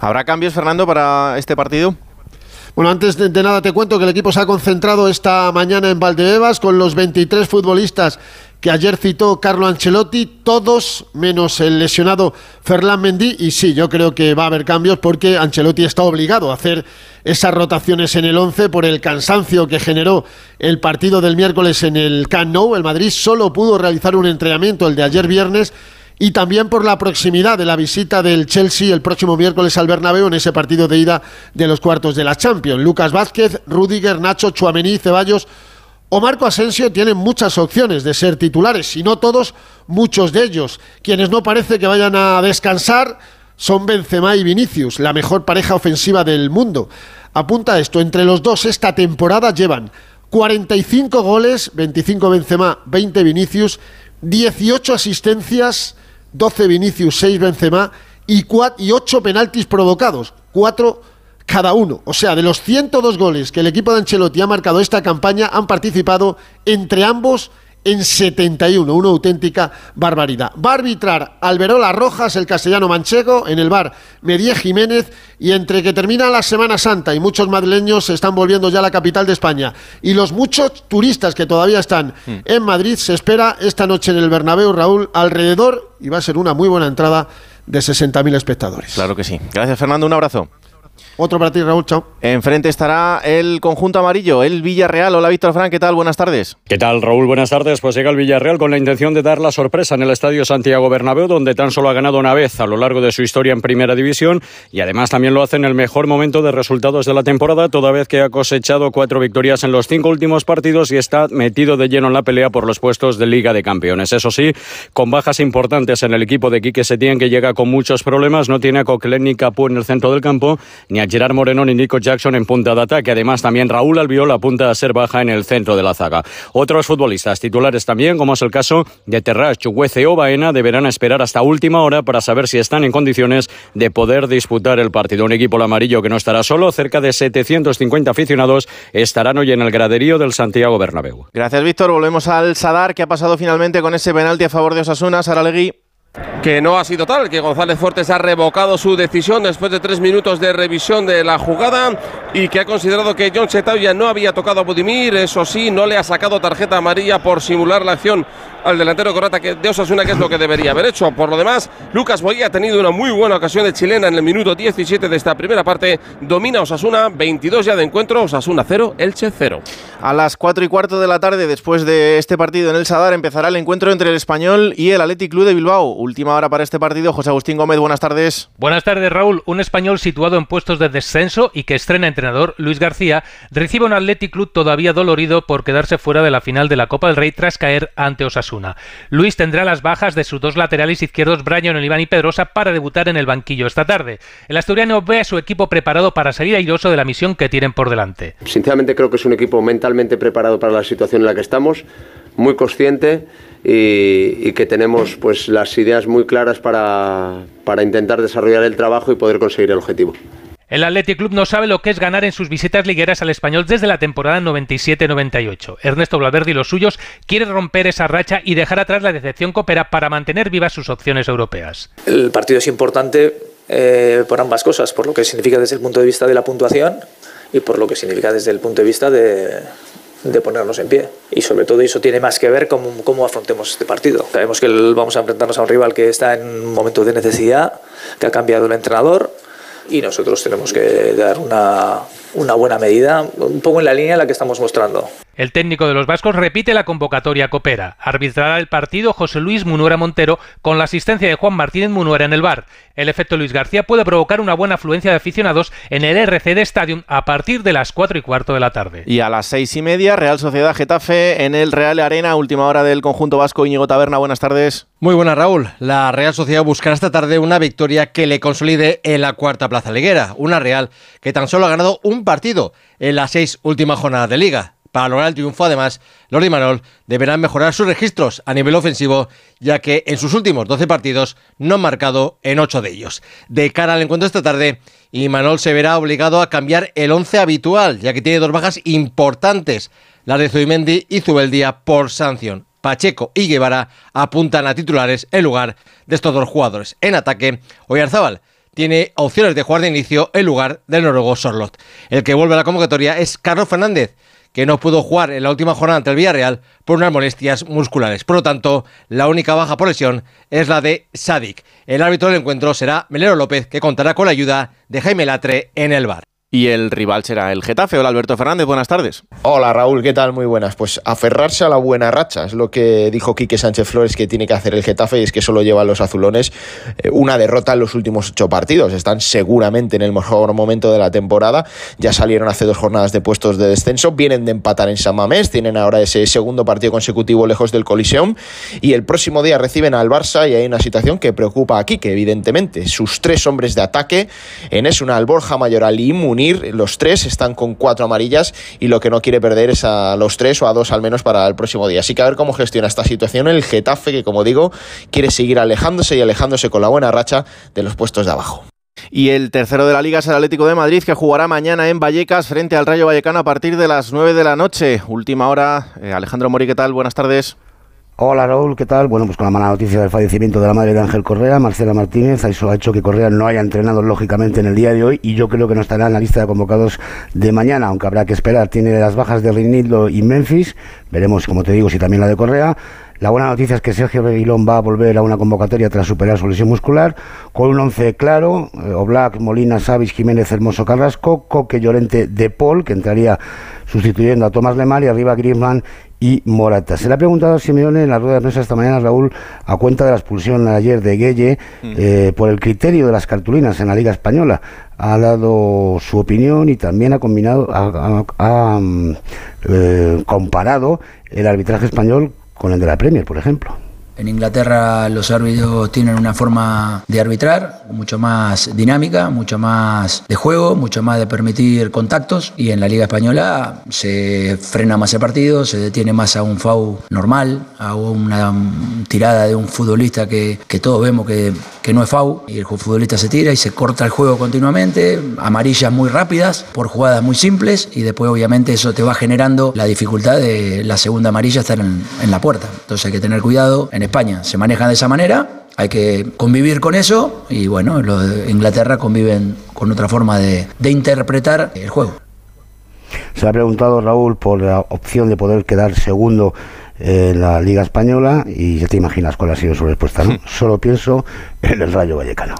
Speaker 19: ¿Habrá cambios, Fernando, para este partido?
Speaker 21: Bueno, antes de, de, nada te cuento que el equipo se ha concentrado esta mañana en Valdebebas con los 23 futbolistas que ayer citó Carlo Ancelotti, todos menos el lesionado Ferland Mendy. Y sí, yo creo que va a haber cambios porque Ancelotti está obligado a hacer esas rotaciones en el 11 por el cansancio que generó el partido del miércoles en el Camp. El Madrid solo pudo realizar un entrenamiento, el de ayer viernes y también por la proximidad de la visita del Chelsea el próximo miércoles al Bernabéu en ese partido de ida de los cuartos de la Champions. Lucas Vázquez, Rudiger, Nacho, Chuamení, Ceballos o Marco Asensio tienen muchas opciones de ser titulares, si no todos, muchos de ellos. Quienes no parece que vayan a descansar son Benzema y Vinicius, la mejor pareja ofensiva del mundo. Apunta esto, entre los dos esta temporada llevan 45 goles, 25 Benzema, 20 Vinicius, 18 asistencias, 12 Vinicius, 6 Benzema y, 4, y 8 penaltis provocados, 4 cada uno. O sea, de los 102 goles que el equipo de Ancelotti ha marcado esta campaña, han participado entre ambos en 71, una auténtica barbaridad. Va a arbitrar Alberola Rojas, el castellano manchego, en el bar Medie Jiménez, y entre que termina la Semana Santa y muchos madrileños se están volviendo ya a la capital de España, y los muchos turistas que todavía están mm. en Madrid, se espera esta noche en el Bernabéu, Raúl, alrededor, y va a ser una muy buena entrada, de 60.000 espectadores.
Speaker 19: Claro que sí. Gracias, Fernando. Un abrazo.
Speaker 21: Otro para ti, Raúl, chao.
Speaker 19: Enfrente estará el conjunto amarillo, el Villarreal. Hola, Víctor Fran, ¿qué tal? Buenas tardes.
Speaker 23: ¿Qué tal, Raúl? Buenas tardes. Pues llega el Villarreal con la intención de dar la sorpresa en el Estadio Santiago Bernabéu, donde tan solo ha ganado una vez a lo largo de su historia en Primera División y además también lo hace en el mejor momento de resultados de la temporada, toda vez que ha cosechado cuatro victorias en los cinco últimos partidos y está metido de lleno en la pelea por los puestos de Liga de Campeones. Eso sí, con bajas importantes en el equipo de Quique Setién, que llega con muchos problemas, no tiene a Coquelin ni Capú en el centro del campo, ni a Gerard Moreno ni Nico Jackson en punta de ataque. Además, también Raúl Albiol apunta a ser baja en el centro de la zaga. Otros futbolistas titulares también, como es el caso de Terras, Chuguece o Baena, deberán esperar hasta última hora para saber si están en condiciones de poder disputar el partido. Un equipo amarillo que no estará solo, cerca de 750 aficionados estarán hoy en el graderío del Santiago Bernabéu.
Speaker 19: Gracias, Víctor. Volvemos al Sadar, que ha pasado finalmente con ese penalti a favor de Osasuna, Saralegui
Speaker 20: que no ha sido tal, que González Fuertes ha revocado su decisión después de tres minutos de revisión de la jugada y que ha considerado que John Chetauya no había tocado a Budimir, eso sí, no le ha sacado tarjeta amarilla por simular la acción al delantero corata de Osasuna, que es lo que debería haber hecho. Por lo demás, Lucas Boya ha tenido una muy buena ocasión de chilena en el minuto 17 de esta primera parte. Domina Osasuna, 22 ya de encuentro, Osasuna 0, Elche 0.
Speaker 19: A las 4 y cuarto de la tarde, después de este partido en el Sadar, empezará el encuentro entre el Español y el Athletic Club de Bilbao. Última hora para este partido. José Agustín Gómez, buenas tardes.
Speaker 24: Buenas tardes, Raúl. Un español situado en puestos de descenso y que estrena entrenador Luis García recibe un Athletic Club todavía dolorido por quedarse fuera de la final de la Copa del Rey tras caer ante Osasuna. Luis tendrá las bajas de sus dos laterales izquierdos, Brian Oliván y Pedrosa, para debutar en el banquillo esta tarde. El asturiano ve a su equipo preparado para salir airoso de la misión que tienen por delante.
Speaker 25: Sinceramente creo que es un equipo mentalmente preparado para la situación en la que estamos, muy consciente y, y, que tenemos pues las ideas muy claras para, para intentar desarrollar el trabajo y poder conseguir el objetivo.
Speaker 24: El Athletic Club no sabe lo que es ganar en sus visitas ligueras al español desde la temporada 97-98. Ernesto Valverde y los suyos quieren romper esa racha y dejar atrás la decepción coopera para mantener vivas sus opciones europeas.
Speaker 26: El partido es importante eh, por ambas cosas, por lo que significa desde el punto de vista de la puntuación y por lo que significa desde el punto de vista de, de ponernos en pie. Y sobre todo eso tiene más que ver con cómo afrontemos este partido. Sabemos que vamos a enfrentarnos a un rival que está en un momento de necesidad, que ha cambiado el entrenador y nosotros tenemos que dar una, una buena medida, un poco en la línea en la que estamos mostrando.
Speaker 24: El técnico de los vascos repite la convocatoria Copera. Arbitrará el partido José Luis Munuera Montero con la asistencia de Juan Martínez Munuera en el bar. El efecto Luis García puede provocar una buena afluencia de aficionados en el RCD Stadium a partir de las 4 y cuarto de la tarde.
Speaker 19: Y a las 6 y media, Real Sociedad Getafe en el Real Arena, última hora del conjunto vasco Íñigo Taberna. Buenas tardes.
Speaker 27: Muy buenas, Raúl. La Real Sociedad buscará esta tarde una victoria que le consolide en la cuarta plaza liguera. Una Real que tan solo ha ganado un partido en las seis últimas jornadas de liga Para lograr el triunfo, además, los de Manol deberán mejorar sus registros a nivel ofensivo, ya que en sus últimos 12 partidos no han marcado en 8 de ellos. De cara al encuentro esta tarde, Imanol se verá obligado a cambiar el 11 habitual, ya que tiene dos bajas importantes, las de Zubimendi y Zubeldía por sanción. Pacheco y Guevara apuntan a titulares en lugar de estos dos jugadores. En ataque, Oyarzábal tiene opciones de jugar de inicio en lugar del noruego Sorlot. El que vuelve a la convocatoria es Carlos Fernández, que no pudo jugar en la última jornada ante el Villarreal por unas molestias musculares. Por lo tanto, la única baja por lesión es la de Sadik. El árbitro del encuentro será Melero López, que contará con la ayuda de Jaime Latre en el bar.
Speaker 19: Y el rival será el Getafe. Hola Alberto Fernández, buenas tardes.
Speaker 28: Hola Raúl, ¿qué tal? Muy buenas. Pues aferrarse a la buena racha es lo que dijo Quique Sánchez Flores que tiene que hacer el Getafe y es que solo llevan los azulones eh, una derrota en los últimos ocho partidos. Están seguramente en el mejor momento de la temporada. Ya salieron hace dos jornadas de puestos de descenso. Vienen de empatar en San Mamés. Tienen ahora ese segundo partido consecutivo lejos del Coliseum. Y el próximo día reciben al Barça y hay una situación que preocupa a Quique, evidentemente. Sus tres hombres de ataque, en es una Borja Mayoral y Los tres están con cuatro amarillas y lo que no quiere perder es a los tres o a dos al menos para el próximo día. Así que a ver cómo gestiona esta situación el Getafe, que como digo, quiere seguir alejándose y alejándose con la buena racha de los puestos de abajo.
Speaker 19: Y el tercero de la liga es el Atlético de Madrid, que jugará mañana en Vallecas frente al Rayo Vallecano a partir de las 9 de la noche. Última hora. Eh, Alejandro Mori, ¿qué tal? Buenas tardes.
Speaker 29: Hola Raúl, ¿qué tal? Bueno, pues con la mala noticia del fallecimiento de la madre de Ángel Correa, Marcela Martínez, eso ha hecho que Correa no haya entrenado lógicamente en el día de hoy y yo creo que no estará en la lista de convocados de mañana, aunque habrá que esperar. Tiene las bajas de Reinildo y Memphis, veremos, como te digo, si también la de Correa. La buena noticia es que Sergio Reguilón va a volver a una convocatoria tras superar su lesión muscular, con un once claro, eh, Oblak, Molina, Savis, Jiménez, Hermoso, Carrasco, Coque, Llorente, De Paul, que entraría sustituyendo a Tomás Lemar y arriba Griezmann y Morata. Se le ha preguntado a Simeone en la rueda de prensa esta mañana, Raúl, a cuenta de la expulsión ayer de mm. eh, por el criterio de las cartulinas en la Liga Española. Ha dado su opinión y también ha combinado, ha, mm, eh, comparado el arbitraje español con el de la Premier, por ejemplo.
Speaker 30: En Inglaterra los árbitros tienen una forma de arbitrar mucho más dinámica, mucho más de juego, mucho más de permitir contactos. Y en la Liga Española se frena más el partido, se detiene más a un FAU normal, a una tirada de un futbolista que, todos vemos que, que no es FAU y el futbolista se tira y se corta el juego continuamente, amarillas muy rápidas por jugadas muy simples. Y después obviamente eso te va generando la dificultad de la segunda amarilla estar en, en la puerta. Entonces hay que tener cuidado en España se maneja de esa manera, hay que convivir con eso y bueno, los de Inglaterra conviven con otra forma de, interpretar el juego.
Speaker 29: Se ha preguntado Raúl por la opción de poder quedar segundo en la Liga Española y ya te imaginas cuál ha sido su respuesta. ¿no? Solo pienso en el Rayo Vallecano.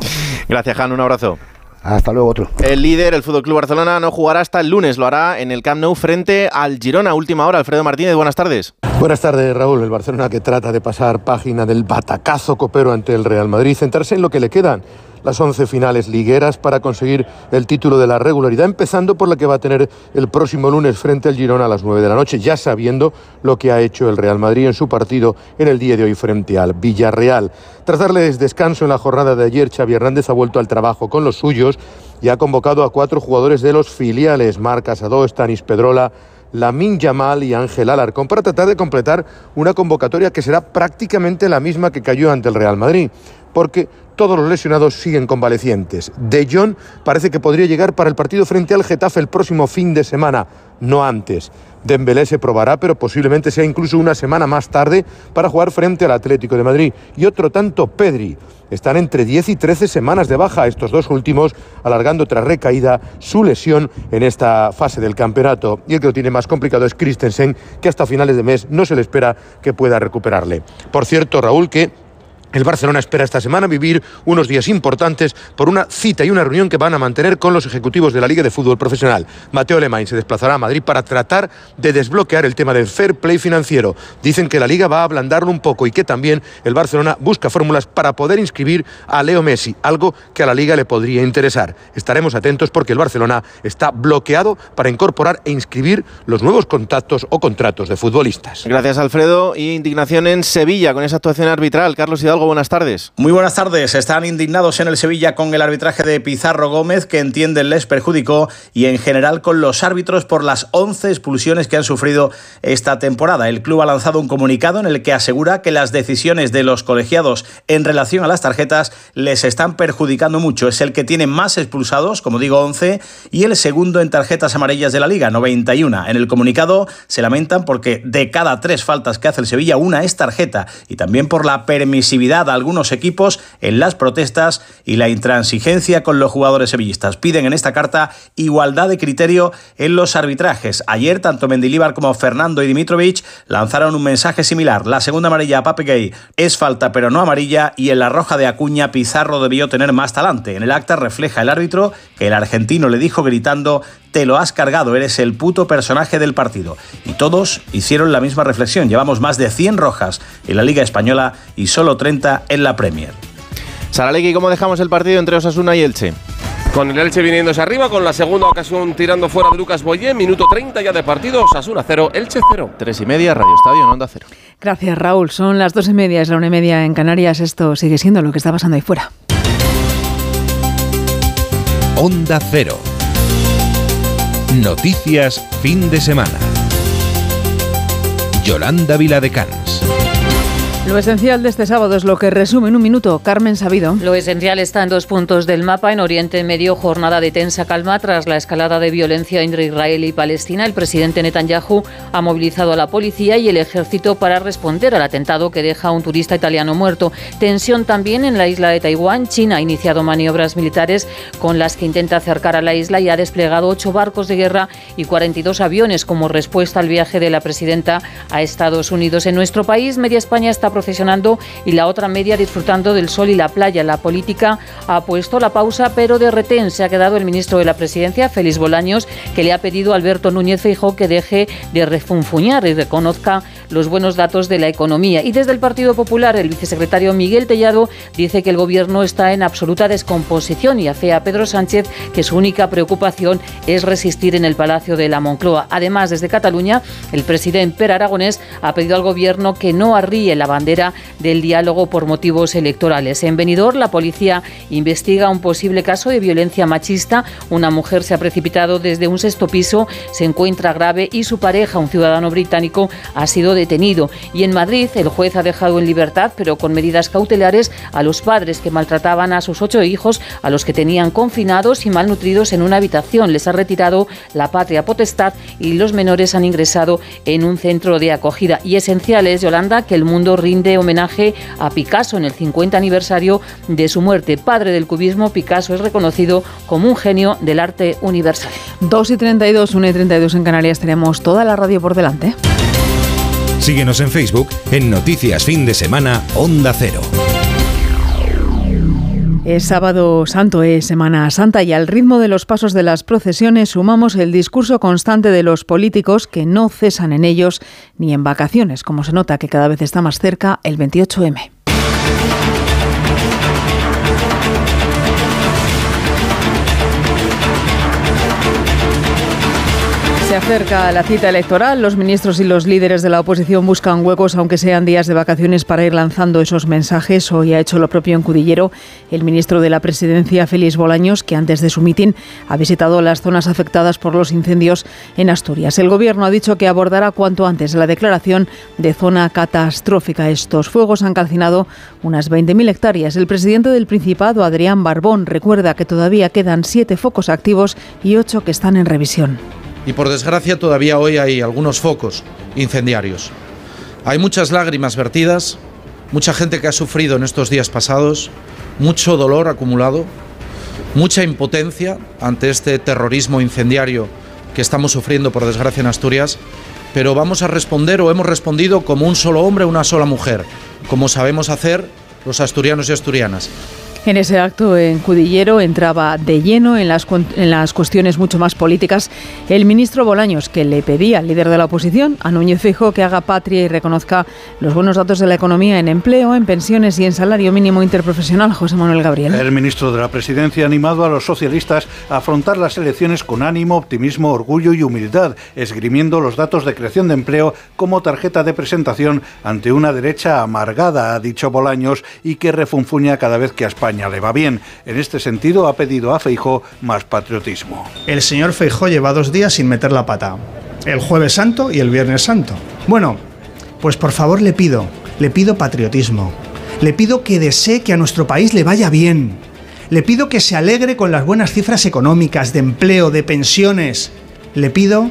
Speaker 19: Gracias, Jan. Un abrazo.
Speaker 29: Hasta luego, otro.
Speaker 19: El líder, el Fútbol Club Barcelona, no jugará hasta el lunes. Lo hará en el Camp Nou frente al Girona. Última hora. Alfredo Martínez, buenas tardes.
Speaker 31: Buenas tardes, Raúl. El Barcelona que trata de pasar página del batacazo copero ante el Real Madrid, centrarse en lo que le quedan las 11 finales ligueras para conseguir el título de la regularidad, empezando por la que va a tener el próximo lunes frente al Girona a las 9 de la noche, ya sabiendo lo que ha hecho el Real Madrid en su partido en el día de hoy frente al Villarreal. Tras darles descanso en la jornada de ayer, Xavi Hernández ha vuelto al trabajo con los suyos y ha convocado a cuatro jugadores de los filiales, Marcas Adó, Stanis Pedrola, Lamin Yamal y Ángel Alarcón para tratar de completar una convocatoria que será prácticamente la misma que cayó ante el Real Madrid, porque todos los lesionados siguen convalecientes. De Jong parece que podría llegar para el partido frente al Getafe el próximo fin de semana, no antes. Dembélé se probará, pero posiblemente sea incluso una semana más tarde para jugar frente al Atlético de Madrid. Y otro tanto Pedri. Están entre 10 y 13 semanas de baja estos dos últimos, alargando tras recaída su lesión en esta fase del campeonato. Y el que lo tiene más complicado es Christensen, que hasta finales de mes no se le espera que pueda recuperarle. Por cierto, Raúl, que el Barcelona espera esta semana vivir unos días importantes por una cita y una reunión que van a mantener con los ejecutivos de la Liga de Fútbol Profesional. Mateo Alemán se desplazará a Madrid para tratar de desbloquear el tema del fair play financiero. Dicen que la Liga va a ablandarlo un poco y que también el Barcelona busca fórmulas para poder inscribir a Leo Messi, algo que a la Liga le podría interesar. Estaremos atentos porque el Barcelona está bloqueado para incorporar e inscribir los nuevos contactos o contratos de futbolistas.
Speaker 19: Gracias, Alfredo. Y indignación en Sevilla con esa actuación arbitral. Carlos Hidalgo Buenas tardes.
Speaker 32: Muy buenas tardes. Están indignados en el Sevilla con el arbitraje de Pizarro Gómez, que entienden les perjudicó, y en general con los árbitros por las 11 expulsiones que han sufrido esta temporada. El club ha lanzado un comunicado en el que asegura que las decisiones de los colegiados en relación a las tarjetas les están perjudicando mucho. Es el que tiene más expulsados, como digo, 11, y el segundo en tarjetas amarillas de la liga, 91. En el comunicado se lamentan porque de cada tres faltas que hace el Sevilla, una es tarjeta, y también por la permisividad a algunos equipos en las protestas y la intransigencia con los jugadores sevillistas. Piden en esta carta igualdad de criterio en los arbitrajes. Ayer, tanto Mendilíbar como Fernando y Dimitrovich lanzaron un mensaje similar. La segunda amarilla a Pape Gay es falta pero no amarilla y en la roja de Acuña Pizarro debió tener más talante. En el acta refleja el árbitro que el argentino le dijo gritando te lo has cargado, eres el puto personaje del partido. Y todos hicieron la misma reflexión. Llevamos más de 100 rojas en la Liga Española y solo 30 en la Premier.
Speaker 19: Saralegui, ¿cómo dejamos el partido entre Osasuna y Elche?
Speaker 20: Con el Elche viniéndose arriba, con la segunda ocasión tirando fuera de Lucas Boyé, minuto 30 ya de partido, Osasuna 0, Elche 0.
Speaker 19: Tres y media, Radio Estadio, en Onda 0.
Speaker 1: Gracias, Raúl. Son las dos y media, es la una y media en Canarias. Esto sigue siendo lo que está pasando ahí fuera.
Speaker 2: Onda 0. Noticias fin de semana. Yolanda Viladecans.
Speaker 1: Lo esencial de este sábado es lo que resume en un minuto Carmen Sabido.
Speaker 33: Lo esencial está en dos puntos del mapa. En Oriente Medio, jornada de tensa calma tras la escalada de violencia entre Israel y Palestina. El presidente Netanyahu ha movilizado a la policía y el ejército para responder al atentado que deja a un turista italiano muerto. Tensión también en la isla de Taiwán. China ha iniciado maniobras militares con las que intenta acercar a la isla y ha desplegado ocho barcos de guerra y 42 aviones como respuesta al viaje de la presidenta a Estados Unidos. En nuestro país, Media España está y la otra media disfrutando del sol y la playa. La política ha puesto la pausa, pero de retén se ha quedado el ministro de la Presidencia, Félix Bolaños, que le ha pedido a Alberto Núñez Feijóo que deje de refunfuñar y reconozca los buenos datos de la economía. Y desde el Partido Popular, el vicesecretario Miguel Tellado dice que el gobierno está en absoluta descomposición y afea a Pedro Sánchez que su única preocupación es resistir en el Palacio de la Moncloa. Además, desde Cataluña, el presidente Per Aragonés ha pedido al gobierno que no arríe la bandera del diálogo por motivos electorales. En Benidorm, la policía investiga un posible caso de violencia machista. Una mujer se ha precipitado desde un sexto piso, se encuentra grave y su pareja, un ciudadano británico, ha sido detenido. Y en Madrid, el juez ha dejado en libertad, pero con medidas cautelares, a los padres que maltrataban a sus ocho hijos, a los que tenían confinados y malnutridos en una habitación. Les ha retirado la patria potestad y los menores han ingresado en un centro de acogida. Y esencial es, Yolanda, que el mundo rinde homenaje a Picasso en el 50 aniversario de su muerte. Padre del cubismo, Picasso es reconocido como un genio del arte universal.
Speaker 1: 2 y 32, 1 y 32 en Canarias. Tenemos toda la radio por delante.
Speaker 2: Síguenos en Facebook en Noticias Fin de Semana Onda Cero.
Speaker 1: Es sábado santo, es Semana Santa y al ritmo de los pasos de las procesiones sumamos el discurso constante de los políticos que no cesan en ellos ni en vacaciones, como se nota que cada vez está más cerca el 28M. Se acerca la cita electoral. Los ministros y los líderes de la oposición buscan huecos, aunque sean días de vacaciones, para ir lanzando esos mensajes. Hoy ha hecho lo propio en Cudillero el ministro de la Presidencia, Félix Bolaños, que antes de su mitin ha visitado las zonas afectadas por los incendios en Asturias. El Gobierno ha dicho que abordará cuanto antes la declaración de zona catastrófica. Estos fuegos han calcinado unas 20.000 hectáreas. El presidente del Principado, Adrián Barbón, recuerda que todavía quedan siete focos activos y ocho que están en revisión.
Speaker 34: Y por desgracia todavía hoy hay algunos focos incendiarios. Hay muchas lágrimas vertidas, mucha gente que ha sufrido en estos días pasados, mucho dolor acumulado, mucha impotencia ante este terrorismo incendiario que estamos sufriendo por desgracia en Asturias, pero vamos a responder o hemos respondido como un solo hombre, una sola mujer, como sabemos hacer los asturianos y asturianas.
Speaker 1: En ese acto en Cudillero entraba de lleno en las, en las cuestiones mucho más políticas el ministro Bolaños, que le pedía al líder de la oposición, a Núñez Fijo, que haga patria y reconozca los buenos datos de la economía en empleo, en pensiones y en salario mínimo interprofesional. José Manuel Gabriel.
Speaker 31: El ministro de la Presidencia ha animado a los socialistas a afrontar las elecciones con ánimo, optimismo, orgullo y humildad, esgrimiendo los datos de creación de empleo como tarjeta de presentación ante una derecha amargada, ha dicho Bolaños, y que refunfuña cada vez que a Le va bien. En este sentido, ha pedido a Feijó más patriotismo.
Speaker 35: El señor Feijó lleva dos días sin meter la pata. El jueves santo y el viernes santo. Bueno, pues por favor le pido, le pido patriotismo. Le pido que desee que a nuestro país le vaya bien. Le pido que se alegre con las buenas cifras económicas, de empleo, de pensiones. Le pido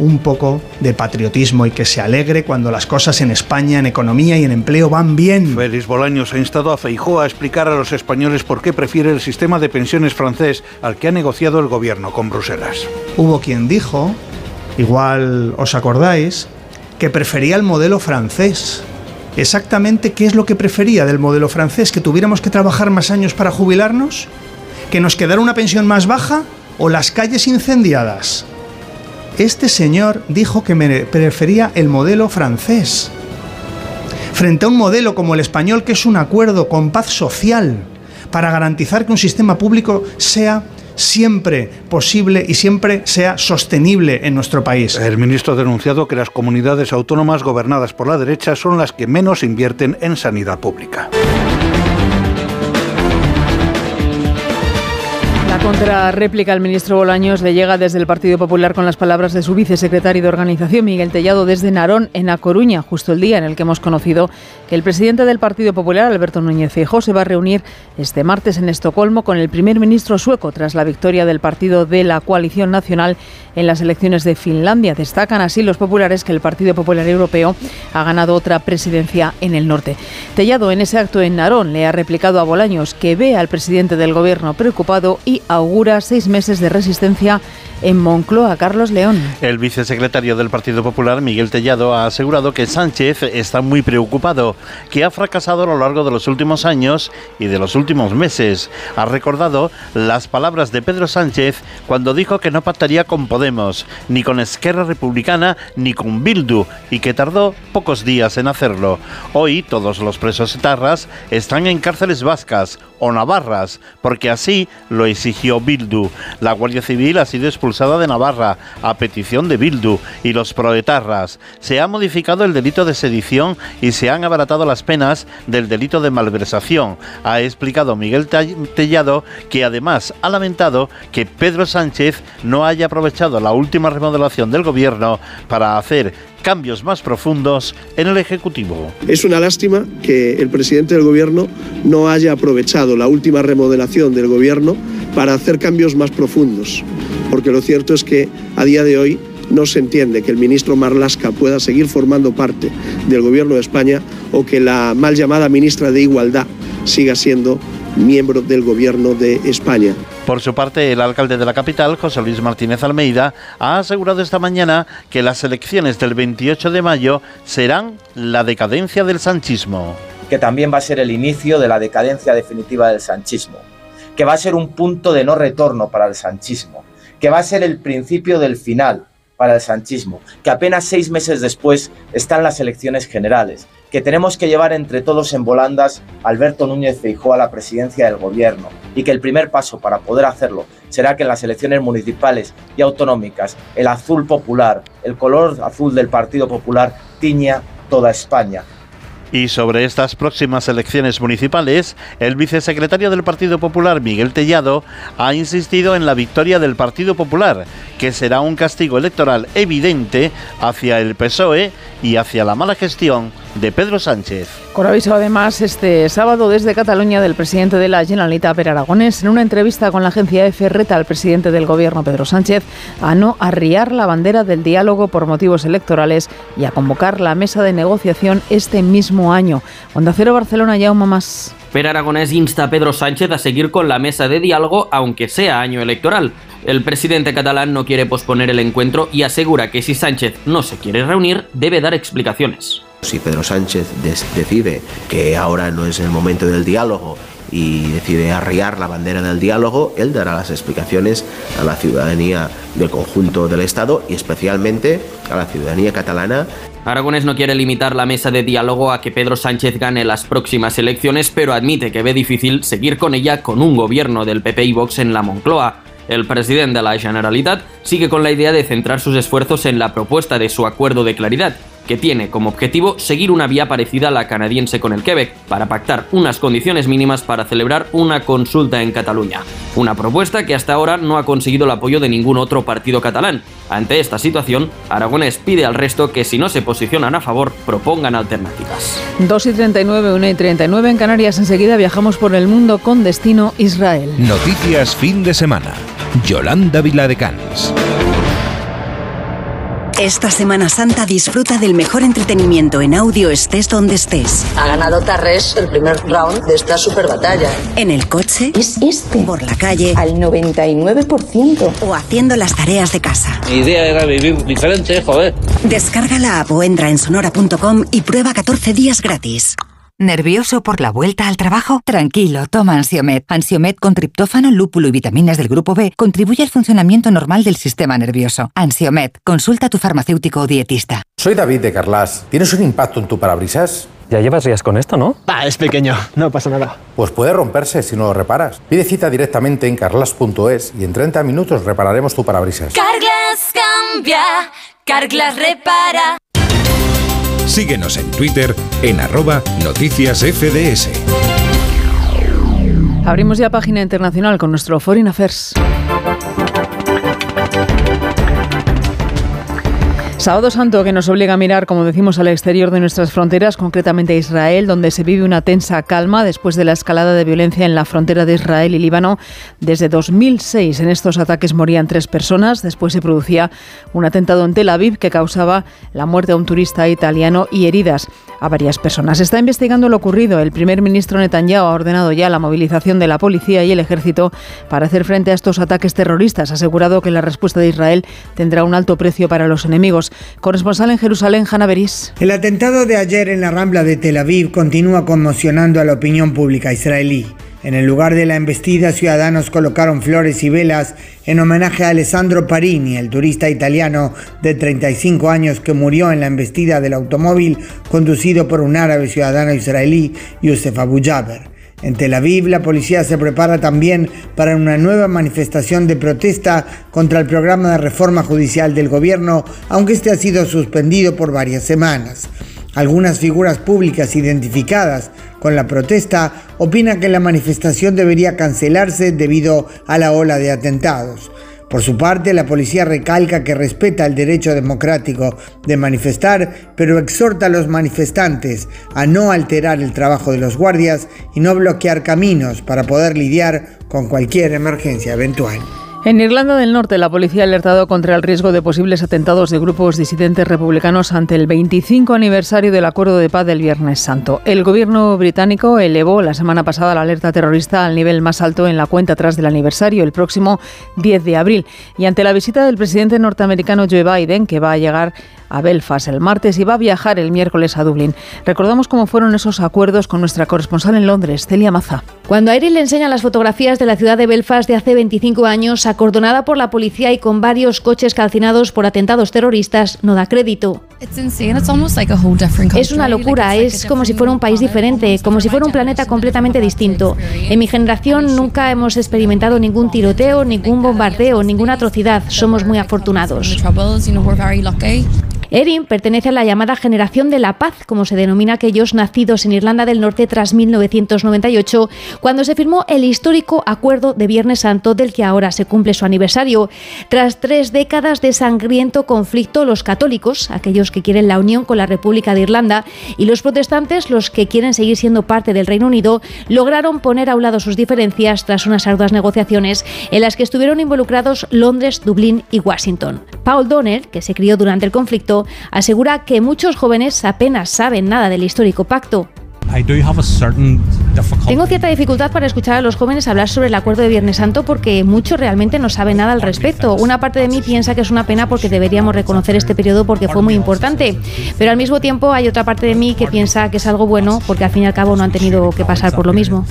Speaker 35: un poco de patriotismo y que se alegre cuando las cosas en España, en economía y en empleo van bien.
Speaker 31: Félix Bolaños ha instado a Feijó a explicar a los españoles por qué prefiere el sistema de pensiones francés al que ha negociado el gobierno con Bruselas.
Speaker 35: Hubo quien dijo, igual os acordáis, que prefería el modelo francés. Exactamente qué es lo que prefería del modelo francés, que tuviéramos que trabajar más años para jubilarnos, que nos quedara una pensión más baja o las calles incendiadas. Este señor dijo que me prefería el modelo francés, frente a un modelo como el español que es un acuerdo con paz social para garantizar que un sistema público sea siempre posible y siempre sea sostenible en nuestro país.
Speaker 31: El ministro ha denunciado que las comunidades autónomas gobernadas por la derecha son las que menos invierten en sanidad pública.
Speaker 1: Contra réplica al ministro Bolaños le llega desde el Partido Popular con las palabras de su vicesecretario de organización, Miguel Tellado, desde Narón, en A Coruña, justo el día en el que hemos conocido que el presidente del Partido Popular, Alberto Núñez Feijóo, se va a reunir este martes en Estocolmo con el primer ministro sueco tras la victoria del partido de la coalición nacional en las elecciones de Finlandia. Destacan así los populares que el Partido Popular Europeo ha ganado otra presidencia en el norte. Tellado en ese acto en Narón le ha replicado a Bolaños que ve al presidente del gobierno preocupado y augura seis meses de resistencia en Moncloa. Carlos León.
Speaker 7: El vicesecretario del Partido Popular, Miguel Tellado, ha asegurado que Sánchez está muy preocupado, que ha fracasado a lo largo de los últimos años y de los últimos meses. Ha recordado las palabras de Pedro Sánchez cuando dijo que no pactaría con Podemos, ni con Esquerra Republicana, ni con Bildu, y que tardó pocos días en hacerlo. Hoy todos los presos etarras están en cárceles vascas o navarras, porque así lo exigió Bildu. La Guardia Civil ha sido expulsada de Navarra a petición de Bildu y los proetarras. Se ha modificado el delito de sedición y se han abaratado las penas del delito de malversación. Ha explicado Miguel Tellado que además ha lamentado que Pedro Sánchez no haya aprovechado la última remodelación del gobierno para hacer cambios más profundos en el Ejecutivo.
Speaker 8: Es una lástima que el presidente del Gobierno no haya aprovechado la última remodelación del Gobierno para hacer cambios más profundos, porque lo cierto es que a día de hoy no se entiende que el ministro Marlasca pueda seguir formando parte del Gobierno de España o que la mal llamada ministra de Igualdad siga siendo miembro del Gobierno de España.
Speaker 7: Por su parte, el alcalde de la capital, José Luis Martínez Almeida, ha asegurado esta mañana que las elecciones del 28 de mayo serán la decadencia del sanchismo.
Speaker 36: Que también va a ser el inicio de la decadencia definitiva del sanchismo. Que va a ser un punto de no retorno para el sanchismo. Que va a ser el principio del final para el sanchismo. Que apenas seis meses después están las elecciones generales que tenemos que llevar entre todos en volandas Alberto Núñez Feijóo a la presidencia del gobierno y que el primer paso para poder hacerlo será que en las elecciones municipales y autonómicas el azul popular, el color azul del Partido Popular tiña toda España.
Speaker 7: Y sobre estas próximas elecciones municipales, el vicesecretario del Partido Popular, Miguel Tellado, ha insistido en la victoria del Partido Popular, que será un castigo electoral evidente hacia el PSOE y hacia la mala gestión de Pedro Sánchez.
Speaker 1: Con aviso además este sábado desde Cataluña del presidente de la Generalitat, Per Aragonés, en una entrevista con la agencia EFE reta al presidente del gobierno, Pedro Sánchez, a no arriar la bandera del diálogo por motivos electorales y a convocar la mesa de negociación este mismo año. Onda Cero Barcelona, ya un más.
Speaker 9: Per Aragonés insta a Pedro Sánchez a seguir con la mesa de diálogo aunque sea año electoral. El presidente catalán no quiere posponer el encuentro y asegura que si Sánchez no se quiere reunir, debe dar explicaciones.
Speaker 10: Si Pedro Sánchez decide que ahora no es el momento del diálogo y decide arriar la bandera del diálogo, él dará las explicaciones a la ciudadanía del conjunto del Estado y especialmente a la ciudadanía catalana.
Speaker 9: Aragonés no quiere limitar la mesa de diálogo a que Pedro Sánchez gane las próximas elecciones, pero admite que ve difícil seguir con ella con un gobierno del PP y Vox en la Moncloa. El presidente de la Generalitat sigue con la idea de centrar sus esfuerzos en la propuesta de su acuerdo de claridad, que tiene como objetivo seguir una vía parecida a la canadiense con el Quebec, para pactar unas condiciones mínimas para celebrar una consulta en Cataluña. Una propuesta que hasta ahora no ha conseguido el apoyo de ningún otro partido catalán. Ante esta situación, Aragonés pide al resto que si no se posicionan a favor, propongan alternativas.
Speaker 1: 2 y 39, 1 y 39 en Canarias. Enseguida viajamos por el mundo con destino Israel.
Speaker 37: Noticias fin de semana. Yolanda Viladecans.
Speaker 31: Esta Semana Santa disfruta del mejor entretenimiento en audio estés donde estés.
Speaker 38: Ha ganado Tarres el primer round de esta super batalla.
Speaker 31: En el coche.
Speaker 38: Es este.
Speaker 31: Por la calle.
Speaker 38: Al 99%.
Speaker 31: O haciendo las tareas de casa.
Speaker 39: Mi idea era vivir diferente, joder.
Speaker 31: Descarga la app o entra en sonora.com y prueba 14 días gratis.
Speaker 40: ¿Nervioso por la vuelta al trabajo? Tranquilo, toma Ansiomet. Ansiomet con triptófano, lúpulo y vitaminas del grupo B contribuye al funcionamiento normal del sistema nervioso. Ansiomet, consulta a tu farmacéutico o dietista.
Speaker 2: Soy David de Carlas. ¿Tienes un impacto en tu parabrisas?
Speaker 41: Ya llevas días con esto, ¿no?
Speaker 42: Ah, es pequeño, no pasa nada.
Speaker 2: Pues puede romperse si no lo reparas. Pide cita directamente en carlas.es y en 30 minutos repararemos tu parabrisas.
Speaker 43: Carglass cambia, Carglass repara.
Speaker 37: Síguenos en Twitter en arroba noticias FDS.
Speaker 1: Abrimos ya página internacional con nuestro Foreign Affairs. Sábado Santo que nos obliga a mirar, como decimos, al exterior de nuestras fronteras, concretamente a Israel, donde se vive una tensa calma después de la escalada de violencia en la frontera de Israel y Líbano. Desde 2006 en estos ataques morían tres personas. Después se producía un atentado en Tel Aviv que causaba la muerte a un turista italiano y heridas a varias personas. Está investigando lo ocurrido. El primer ministro Netanyahu ha ordenado ya la movilización de la policía y el ejército para hacer frente a estos ataques terroristas. Ha asegurado que la respuesta de Israel tendrá un alto precio para los enemigos. Corresponsal en Jerusalén, Hanna Beris.
Speaker 12: El atentado de ayer en la Rambla de Tel Aviv continúa conmocionando a la opinión pública israelí. En el lugar de la embestida, ciudadanos colocaron flores y velas en homenaje a Alessandro Parini, el turista italiano de 35 años que murió en la embestida del automóvil conducido por un árabe ciudadano israelí, Youssef Abu Jaber. En Tel Aviv, la policía se prepara también para una nueva manifestación de protesta contra el programa de reforma judicial del gobierno, aunque este ha sido suspendido por varias semanas. Algunas figuras públicas identificadas con la protesta opinan que la manifestación debería cancelarse debido a la ola de atentados. Por su parte, la policía recalca que respeta el derecho democrático de manifestar, pero exhorta a los manifestantes a no alterar el trabajo de los guardias y no bloquear caminos para poder lidiar con cualquier emergencia eventual.
Speaker 1: En Irlanda del Norte, la policía ha alertado contra el riesgo de posibles atentados de grupos disidentes republicanos ante el 25 aniversario del acuerdo de paz del Viernes Santo. El gobierno británico elevó la semana pasada la alerta terrorista al nivel más alto en la cuenta atrás del aniversario, el próximo 10 de abril. Y ante la visita del presidente norteamericano Joe Biden, que va a llegar a Belfast el martes y va a viajar el miércoles a Dublín. Recordamos cómo fueron esos acuerdos con nuestra corresponsal en Londres, Celia Maza.
Speaker 13: Cuando a Erin le enseña las fotografías de la ciudad de Belfast de hace 25 años, acordonada por la policía y con varios coches calcinados por atentados terroristas, no da crédito. Es una locura, es como si fuera un país diferente, como si fuera un planeta completamente distinto. En mi generación nunca hemos experimentado ningún tiroteo, ningún bombardeo, ninguna atrocidad. Somos muy afortunados. Erin pertenece a la llamada generación de la paz, como se denomina aquellos nacidos en Irlanda del Norte tras 1998, cuando se firmó el histórico acuerdo de Viernes Santo del que ahora se cumple su aniversario. Tras tres décadas de sangriento conflicto, los católicos, aquellos que quieren la unión con la República de Irlanda, y los protestantes, los que quieren seguir siendo parte del Reino Unido, lograron poner a un lado sus diferencias tras unas arduas negociaciones en las que estuvieron involucrados Londres, Dublín y Washington. Paul Donner, que se crió durante el conflicto, asegura que muchos jóvenes apenas saben nada del histórico pacto. Tengo cierta dificultad para escuchar a los jóvenes hablar sobre el acuerdo de Viernes Santo porque muchos realmente no saben nada al respecto. Una parte de mí piensa que es una pena porque deberíamos reconocer este periodo porque fue muy importante, pero al mismo tiempo hay otra parte de mí que piensa que es algo bueno porque al fin y al cabo no han tenido que pasar por lo mismo.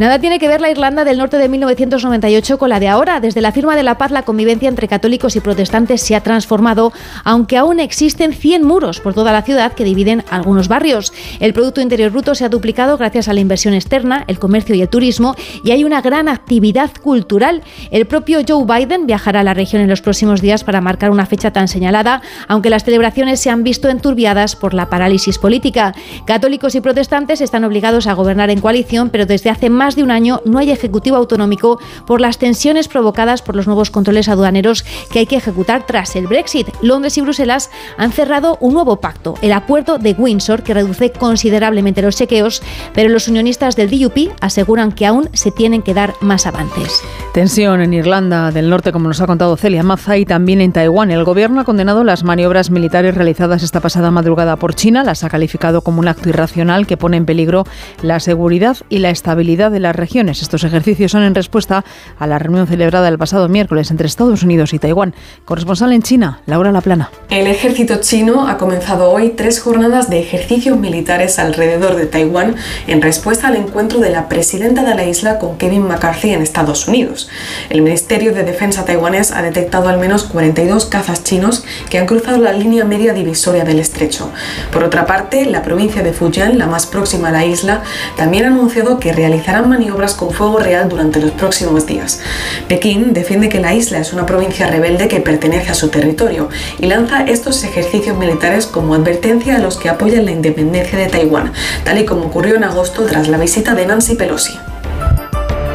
Speaker 13: Nada tiene que ver la Irlanda del Norte de 1998 con la de ahora. Desde la firma de la paz, la convivencia entre católicos y protestantes se ha transformado, aunque aún existen 100 muros por toda la ciudad que dividen algunos barrios. El Producto Interior Bruto se ha duplicado gracias a la inversión externa, el comercio y el turismo, y hay una gran actividad cultural. El propio Joe Biden viajará a la región en los próximos días para marcar una fecha tan señalada, aunque las celebraciones se han visto enturbiadas por la parálisis política. Católicos y protestantes están obligados a gobernar en coalición, pero desde hace más de un año no hay ejecutivo autonómico por las tensiones provocadas por los nuevos controles aduaneros que hay que ejecutar tras el Brexit. Londres y Bruselas han cerrado un nuevo pacto, el Acuerdo de Windsor, que reduce considerablemente los chequeos, pero los unionistas del DUP aseguran que aún se tienen que dar más avances.
Speaker 1: Tensión en Irlanda del Norte, como nos ha contado Celia Maza, y también en Taiwán. El gobierno ha condenado las maniobras militares realizadas esta pasada madrugada por China, las ha calificado como un acto irracional que pone en peligro la seguridad y la estabilidad de las regiones. Estos ejercicios son en respuesta a la reunión celebrada el pasado miércoles entre Estados Unidos y Taiwán. Corresponsal en China, Laura Laplana.
Speaker 15: El ejército chino ha comenzado hoy tres jornadas de ejercicios militares alrededor de Taiwán en respuesta al encuentro de la presidenta de la isla con Kevin McCarthy en Estados Unidos. El Ministerio de Defensa taiwanés ha detectado al menos 42 cazas chinos que han cruzado la línea media divisoria del estrecho. Por otra parte, la provincia de Fujian, la más próxima a la isla, también ha anunciado que realizarán maniobras con fuego real durante los próximos días. Pekín defiende que la isla es una provincia rebelde que pertenece a su territorio y lanza estos ejercicios militares como advertencia a los que apoyan la independencia de Taiwán, tal y como ocurrió en agosto tras la visita de Nancy Pelosi.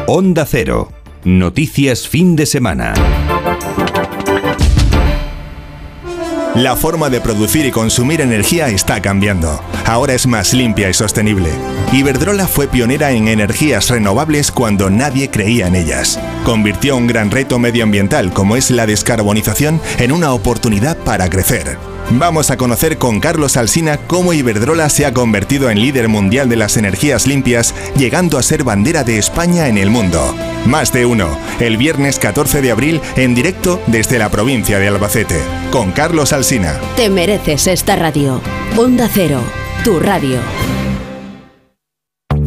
Speaker 2: Onda Cero. Noticias fin de semana.
Speaker 44: La forma de producir y consumir energía está cambiando. Ahora es más limpia y sostenible. Iberdrola fue pionera en energías renovables cuando nadie creía en ellas. Convirtió un gran reto medioambiental como es la descarbonización en una oportunidad para crecer. Vamos a conocer con Carlos Alsina cómo Iberdrola se ha convertido en líder mundial de las energías limpias, llegando a ser bandera de España en el mundo. Más de uno, el viernes 14 de abril en directo desde la provincia de Albacete, con Carlos Alsina.
Speaker 45: Te mereces esta radio. Onda Cero, tu radio.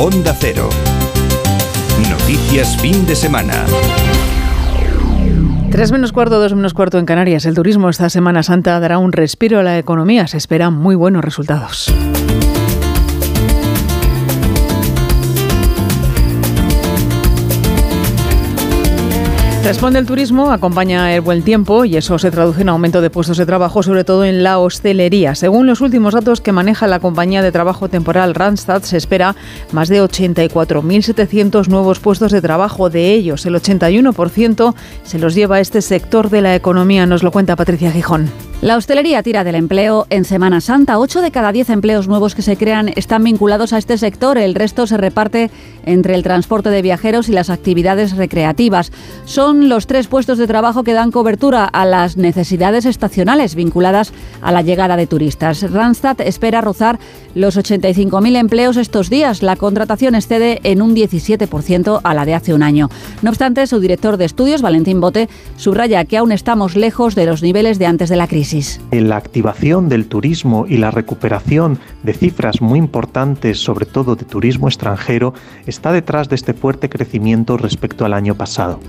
Speaker 2: Onda Cero. Noticias fin de semana.
Speaker 1: Tres menos cuarto, dos menos cuarto en Canarias. El turismo esta Semana Santa dará un respiro a la economía. Se esperan muy buenos resultados. Responde el turismo, acompaña el buen tiempo y eso se traduce en aumento de puestos de trabajo, sobre todo en la hostelería. Según los últimos datos que maneja la compañía de trabajo temporal Randstad, se espera más de 84.700 nuevos puestos de trabajo. De ellos, el 81% se los lleva este sector de la economía, nos lo cuenta Patricia Gijón.
Speaker 46: La hostelería tira del empleo en Semana Santa. 8 de cada 10 empleos nuevos que se crean están vinculados a este sector. El resto se reparte entre el transporte de viajeros y las actividades recreativas. Son los tres puestos de trabajo que dan cobertura a las necesidades estacionales vinculadas a la llegada de turistas. Randstad espera rozar los 85.000 empleos estos días. La contratación excede en un 17% a la de hace un año. No obstante, su director de estudios, Valentín Bote, subraya que aún estamos lejos de los niveles de antes de la crisis.
Speaker 47: La activación del turismo y la recuperación de cifras muy importantes, sobre todo de turismo extranjero, está detrás de este fuerte crecimiento respecto al año pasado.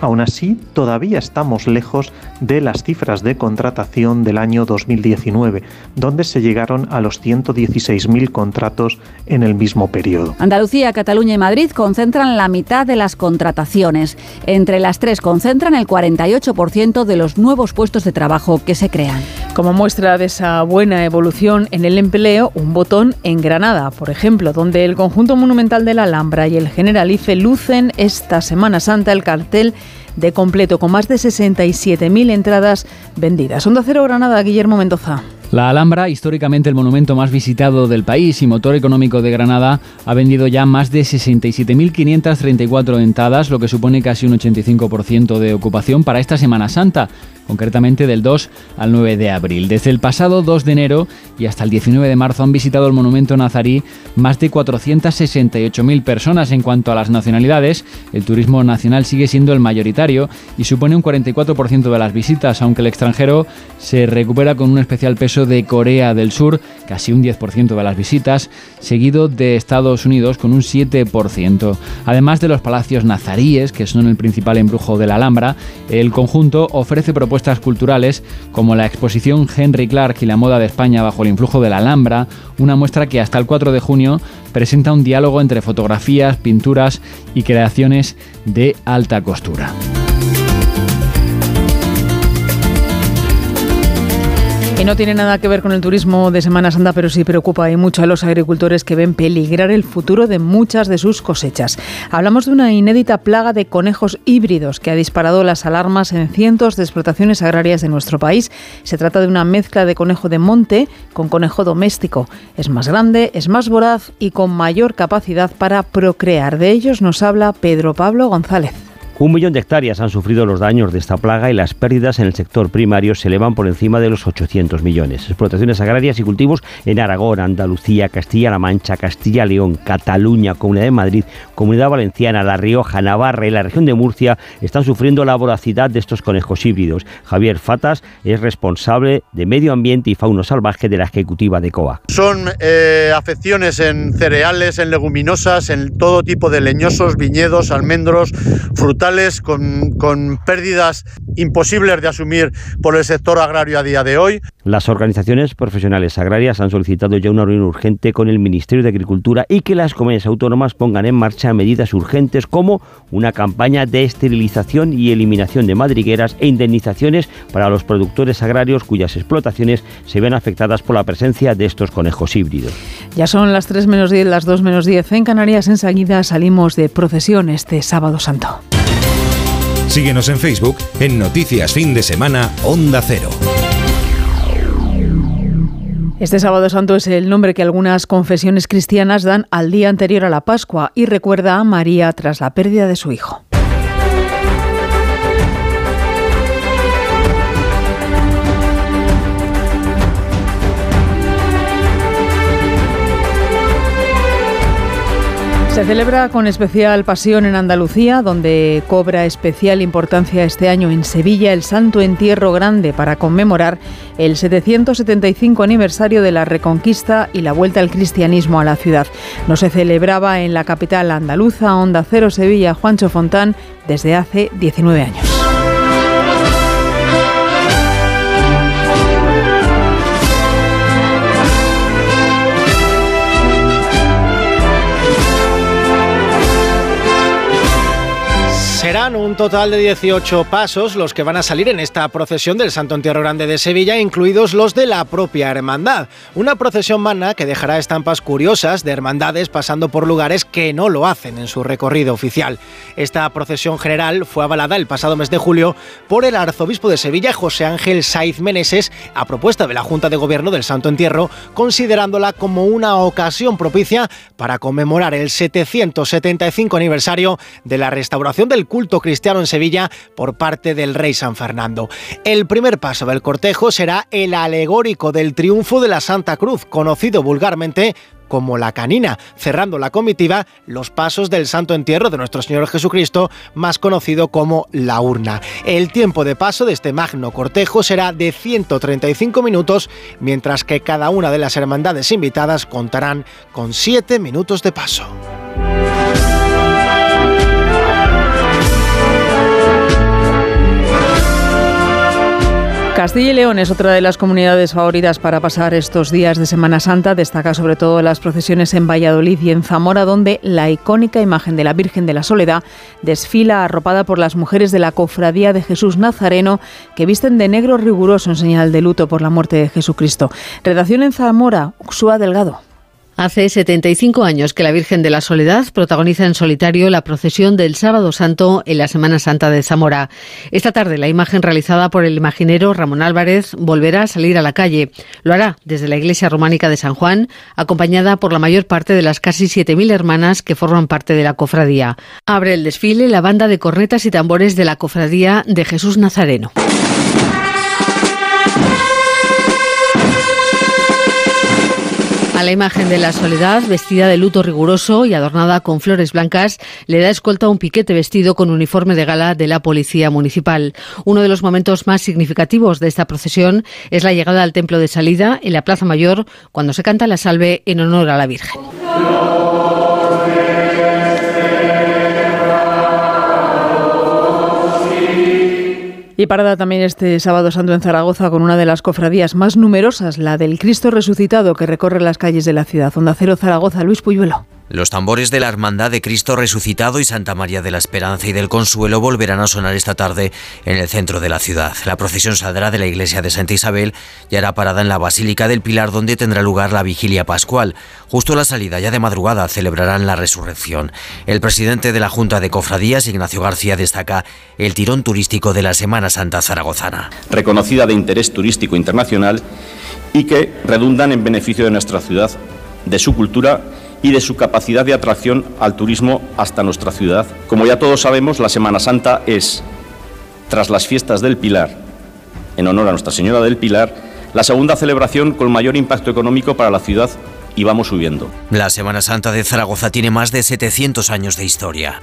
Speaker 47: Aún así, todavía estamos lejos de las cifras de contratación del año 2019, donde se llegaron a los 116.000 contratos en el mismo periodo.
Speaker 46: Andalucía, Cataluña y Madrid concentran la mitad de las contrataciones. Entre las tres concentran el 48% de los nuevos puestos de trabajo que se crean. Emplean.
Speaker 1: Como muestra de esa buena evolución en el empleo, un botón en Granada, por ejemplo, donde el conjunto monumental de la Alhambra y el Generalife lucen esta Semana Santa el cartel de completo con más de 67.000 entradas vendidas. Onda Cero Granada, Guillermo Mendoza.
Speaker 16: La Alhambra, históricamente el monumento más visitado del país y motor económico de Granada, ha vendido ya más de 67.534 entradas, lo que supone casi un 85% de ocupación para esta Semana Santa concretamente del 2 al 9 de abril. Desde el pasado 2 de enero y hasta el 19 de marzo han visitado el monumento nazarí más de 468.000 personas. En cuanto a las nacionalidades, el turismo nacional sigue siendo el mayoritario y supone un 44% de las visitas, aunque el extranjero se recupera con un especial peso de Corea del Sur, casi un 10% de las visitas, seguido de Estados Unidos con un 7%. Además de los palacios nazaríes, que son el principal embrujo de la Alhambra, el conjunto ofrece propuestas culturales como la exposición Henry Clark y la moda de España bajo el influjo de la Alhambra, una muestra que hasta el 4 de junio presenta un diálogo entre fotografías, pinturas y creaciones de alta costura.
Speaker 1: Y no tiene nada que ver con el turismo de Semana Santa, pero sí preocupa y mucho a los agricultores que ven peligrar el futuro de muchas de sus cosechas. Hablamos de una inédita plaga de conejos híbridos que ha disparado las alarmas en cientos de explotaciones agrarias de nuestro país. Se trata de una mezcla de conejo de monte con conejo doméstico. Es más grande, es más voraz y con mayor capacidad para procrear. De ellos nos habla Pedro Pablo González.
Speaker 48: Un millón de hectáreas han sufrido los daños de esta plaga y las pérdidas en el sector primario se elevan por encima de los 800 millones. Explotaciones agrarias y cultivos en Aragón, Andalucía, Castilla-La Mancha, Castilla-León, Cataluña, Comunidad de Madrid, Comunidad Valenciana, La Rioja, Navarra y la región de Murcia están sufriendo la voracidad de estos conejos híbridos. Javier Fatas es responsable de Medio Ambiente y Fauno Salvaje de la Ejecutiva de COA.
Speaker 31: Son eh, afecciones en cereales, en leguminosas, en todo tipo de leñosos, viñedos, almendros, frutales con, pérdidas imposibles de asumir por el sector agrario a día de hoy.
Speaker 48: Las organizaciones profesionales agrarias han solicitado ya una reunión urgente con el Ministerio de Agricultura y que las comunidades autónomas pongan en marcha medidas urgentes como una campaña de esterilización y eliminación de madrigueras e indemnizaciones para los productores agrarios cuyas explotaciones se ven afectadas por la presencia de estos conejos híbridos.
Speaker 1: Ya son las 3 menos 10, las 2 menos 10 en Canarias. Enseguida salimos de procesión este sábado santo.
Speaker 2: Síguenos en Facebook en Noticias Fin de Semana Onda Cero.
Speaker 1: Este sábado santo es el nombre que algunas confesiones cristianas dan al día anterior a la Pascua y recuerda a María tras la pérdida de su hijo. Se celebra con especial pasión en Andalucía, donde cobra especial importancia este año en Sevilla el Santo Entierro Grande para conmemorar el 775 aniversario de la Reconquista y la vuelta al cristianismo a la ciudad. No se celebraba en la capital andaluza, Onda Cero Sevilla, Juancho Fontán, desde hace 19 años.
Speaker 17: Serán un total de 18 pasos los que van a salir en esta procesión del Santo Entierro Grande de Sevilla, incluidos los de la propia hermandad. Una procesión magna que dejará estampas curiosas de hermandades pasando por lugares que no lo hacen en su recorrido oficial. Esta procesión general fue avalada el pasado mes de julio por el arzobispo de Sevilla, José Ángel Saiz Meneses, a propuesta de la Junta de Gobierno del Santo Entierro, considerándola como una ocasión propicia para conmemorar el 775 aniversario de la restauración del culto culto cristiano en Sevilla por parte del rey San Fernando. El primer paso del cortejo será el alegórico del triunfo de la Santa Cruz, conocido vulgarmente como la canina, cerrando la comitiva los pasos del Santo Entierro de nuestro Señor Jesucristo, más conocido como la urna. El tiempo de paso de este magno cortejo será de 135 minutos, mientras que cada una de las hermandades invitadas contarán con 7 minutos de paso.
Speaker 1: Castilla y León es otra de las comunidades favoritas para pasar estos días de Semana Santa. Destaca sobre todo las procesiones en Valladolid y en Zamora, donde la icónica imagen de la Virgen de la Soledad desfila arropada por las mujeres de la Cofradía de Jesús Nazareno, que visten de negro riguroso en señal de luto por la muerte de Jesucristo. Redacción en Zamora, Uxúa Delgado.
Speaker 31: Hace 75 años que la Virgen de la Soledad protagoniza en solitario la procesión del Sábado Santo en la Semana Santa de Zamora. Esta tarde la imagen realizada por el imaginero Ramón Álvarez volverá a salir a la calle. Lo hará desde la iglesia románica de San Juan, acompañada por la mayor parte de las casi 7.000 hermanas que forman parte de la cofradía. Abre el desfile la banda de cornetas y tambores de la cofradía de Jesús Nazareno. A la imagen de la soledad, vestida de luto riguroso y adornada con flores blancas, le da escolta un piquete vestido con uniforme de gala de la Policía Municipal. Uno de los momentos más significativos de esta procesión es la llegada al templo de salida en la Plaza Mayor, cuando se canta la salve en honor a la Virgen.
Speaker 1: Y parada también este sábado santo en Zaragoza con una de las cofradías más numerosas, la del Cristo resucitado que recorre las calles de la ciudad. Onda Cero Zaragoza, Luis Puyuelo.
Speaker 49: Los tambores de la Hermandad de Cristo Resucitado y Santa María de la Esperanza y del Consuelo volverán a sonar esta tarde en el centro de la ciudad. La procesión saldrá de la iglesia de Santa Isabel y hará parada en la Basílica del Pilar donde tendrá lugar la vigilia pascual. Justo a la salida, ya de madrugada, celebrarán la resurrección. El presidente de la Junta de Cofradías, Ignacio García, destaca el tirón turístico de la Semana Santa zaragozana.
Speaker 23: Reconocida de interés turístico internacional y que redundan en beneficio de nuestra ciudad, de su cultura y de su capacidad de atracción al turismo hasta nuestra ciudad. Como ya todos sabemos, la Semana Santa es, tras las fiestas del Pilar, en honor a Nuestra Señora del Pilar, la segunda celebración con mayor impacto económico para la ciudad y vamos subiendo.
Speaker 49: La Semana Santa de Zaragoza tiene más de 700 años de historia.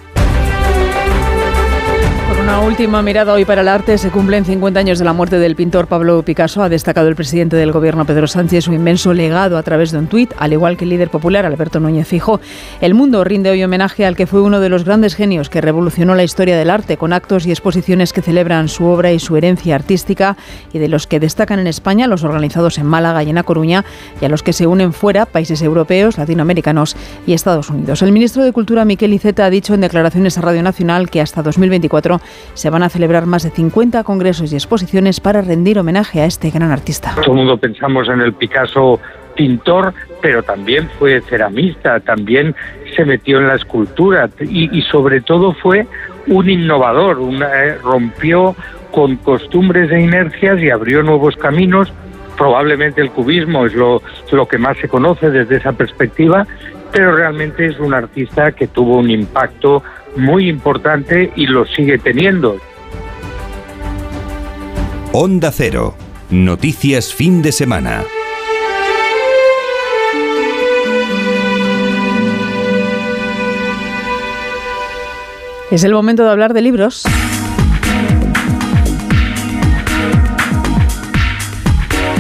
Speaker 1: Una última mirada hoy para el arte. Se cumplen 50 años de la muerte del pintor Pablo Picasso. Ha destacado el presidente del gobierno, Pedro Sánchez, su inmenso legado a través de un tuit, al igual que el líder popular, Alberto Núñez Fijo. El mundo rinde hoy homenaje al que fue uno de los grandes genios que revolucionó la historia del arte, con actos y exposiciones que celebran su obra y su herencia artística, y de los que destacan en España los organizados en Málaga y en A Coruña, y a los que se unen fuera, países europeos, latinoamericanos y Estados Unidos. El ministro de Cultura, Miquel Iceta, ha dicho en declaraciones a Radio Nacional que hasta 2024 se van a celebrar más de 50 congresos y exposiciones para rendir homenaje a este gran artista.
Speaker 50: Todo el mundo pensamos en el Picasso pintor, pero también fue ceramista, también se metió en la escultura y, sobre todo fue un innovador, eh, rompió con costumbres e inercias y abrió nuevos caminos. Probablemente el cubismo es lo, lo que más se conoce desde esa perspectiva, pero realmente es un artista que tuvo un impacto muy importante y lo sigue teniendo.
Speaker 2: Onda Cero. Noticias fin de semana.
Speaker 1: Es el momento de hablar de libros.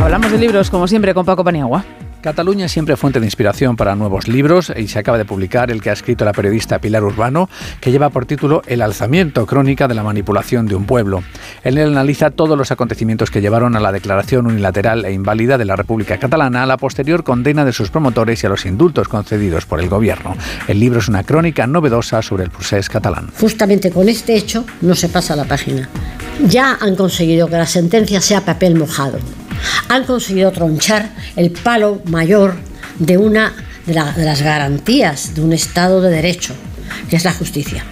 Speaker 1: Hablamos de libros, como siempre, con Paco Paniagua.
Speaker 51: Cataluña siempre fuente de inspiración para nuevos libros y se acaba de publicar el que ha escrito la periodista Pilar Urbano, que lleva por título El alzamiento, crónica de la manipulación de un pueblo. En él analiza todos los acontecimientos que llevaron a la declaración unilateral e inválida de la República Catalana, a la posterior condena de sus promotores y a los indultos concedidos por el gobierno. El libro es una crónica novedosa sobre el procés catalán.
Speaker 52: Justamente con este hecho no se pasa la página. Ya han conseguido que la sentencia sea papel mojado han conseguido tronchar el palo mayor de una de, las garantías de un Estado de Derecho, que es la justicia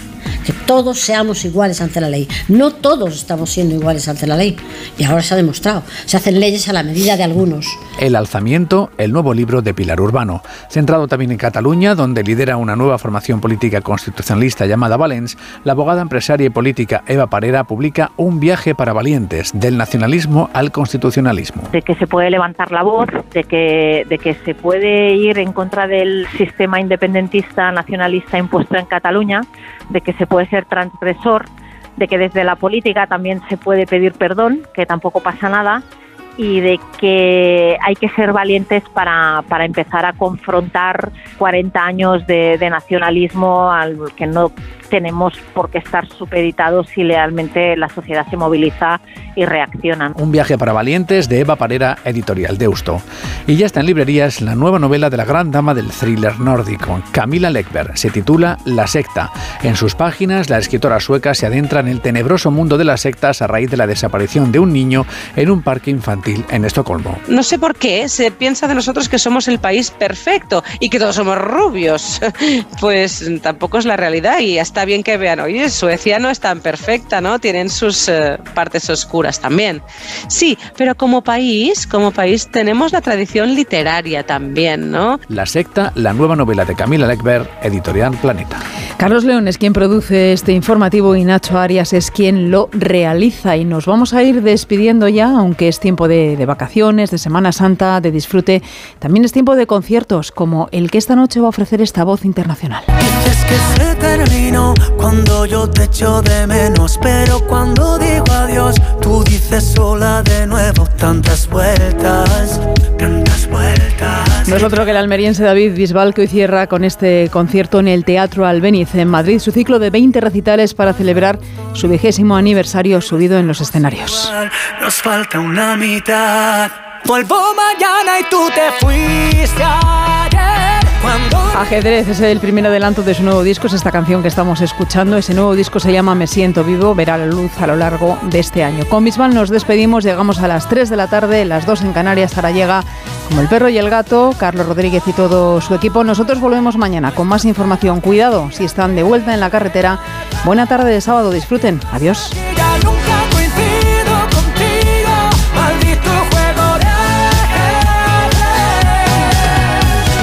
Speaker 52: que todos seamos iguales ante la ley. No todos estamos siendo iguales ante la ley. Y ahora se ha demostrado. Se hacen leyes a la medida de algunos.
Speaker 51: El alzamiento, el nuevo libro de Pilar Urbano. Centrado también en Cataluña, donde lidera una nueva formación política constitucionalista llamada Valens, la abogada empresaria y política Eva Parera publica Un viaje para valientes, del nacionalismo al constitucionalismo.
Speaker 53: De que se puede levantar la voz, de que, de que se puede ir en contra del sistema independentista nacionalista impuesto en Cataluña, de que se puede ser transgresor, de que desde la política también se puede pedir perdón, que tampoco pasa nada,
Speaker 54: y de que hay que ser valientes para, para empezar a confrontar 40 años de, de nacionalismo al que no tenemos por qué estar supeditados si realmente la sociedad se moviliza y reacciona.
Speaker 51: Un viaje para valientes de Eva Parera, editorial Deusto. Y ya está en librerías la nueva novela de la gran dama del thriller nórdico, Camila Lekberg. Se titula La secta. En sus páginas, la escritora sueca se adentra en el tenebroso mundo de las sectas a raíz de la desaparición de un niño en un parque infantil en Estocolmo.
Speaker 33: No sé por qué se piensa de nosotros que somos el país perfecto y que todos somos rubios. *laughs* Pues tampoco es la realidad y hasta bien que vean, oye, Suecia no es tan perfecta, ¿no? Tienen sus eh, partes oscuras también. Sí, pero como país, como país tenemos la tradición literaria también, ¿no?
Speaker 51: La secta, la nueva novela de Camila Lekberg, editorial Planeta.
Speaker 1: Carlos León es quien produce este informativo y Nacho Arias es quien lo realiza. Y nos vamos a ir despidiendo ya, aunque es tiempo de, de vacaciones, de Semana Santa, de disfrute. También es tiempo de conciertos, como el que esta noche va a ofrecer esta voz internacional.
Speaker 31: Dices que se terminó cuando yo te echo de menos, pero cuando digo adiós, tú dices sola de nuevo tantas vueltas, tantas vueltas.
Speaker 1: No es otro que el almeriense David Bisbal que hoy cierra con este concierto en el Teatro Albéniz en Madrid, su ciclo de 20 recitales para celebrar su vigésimo aniversario subido en los escenarios.
Speaker 31: Nos falta una mitad. Vuelvo mañana y tú te fuiste ayer.
Speaker 1: Ajedrez es el primer adelanto de su nuevo disco, es esta canción que estamos escuchando. Ese nuevo disco se llama Me siento vivo, verá la luz a lo largo de este año. Con Bisbal nos despedimos, llegamos a las 3 de la tarde, las 2 en Canarias, ahora llega como el perro y el gato, Carlos Rodríguez y todo su equipo. Nosotros volvemos mañana con más información. Cuidado si están de vuelta en la carretera. Buena tarde de sábado, disfruten. Adiós.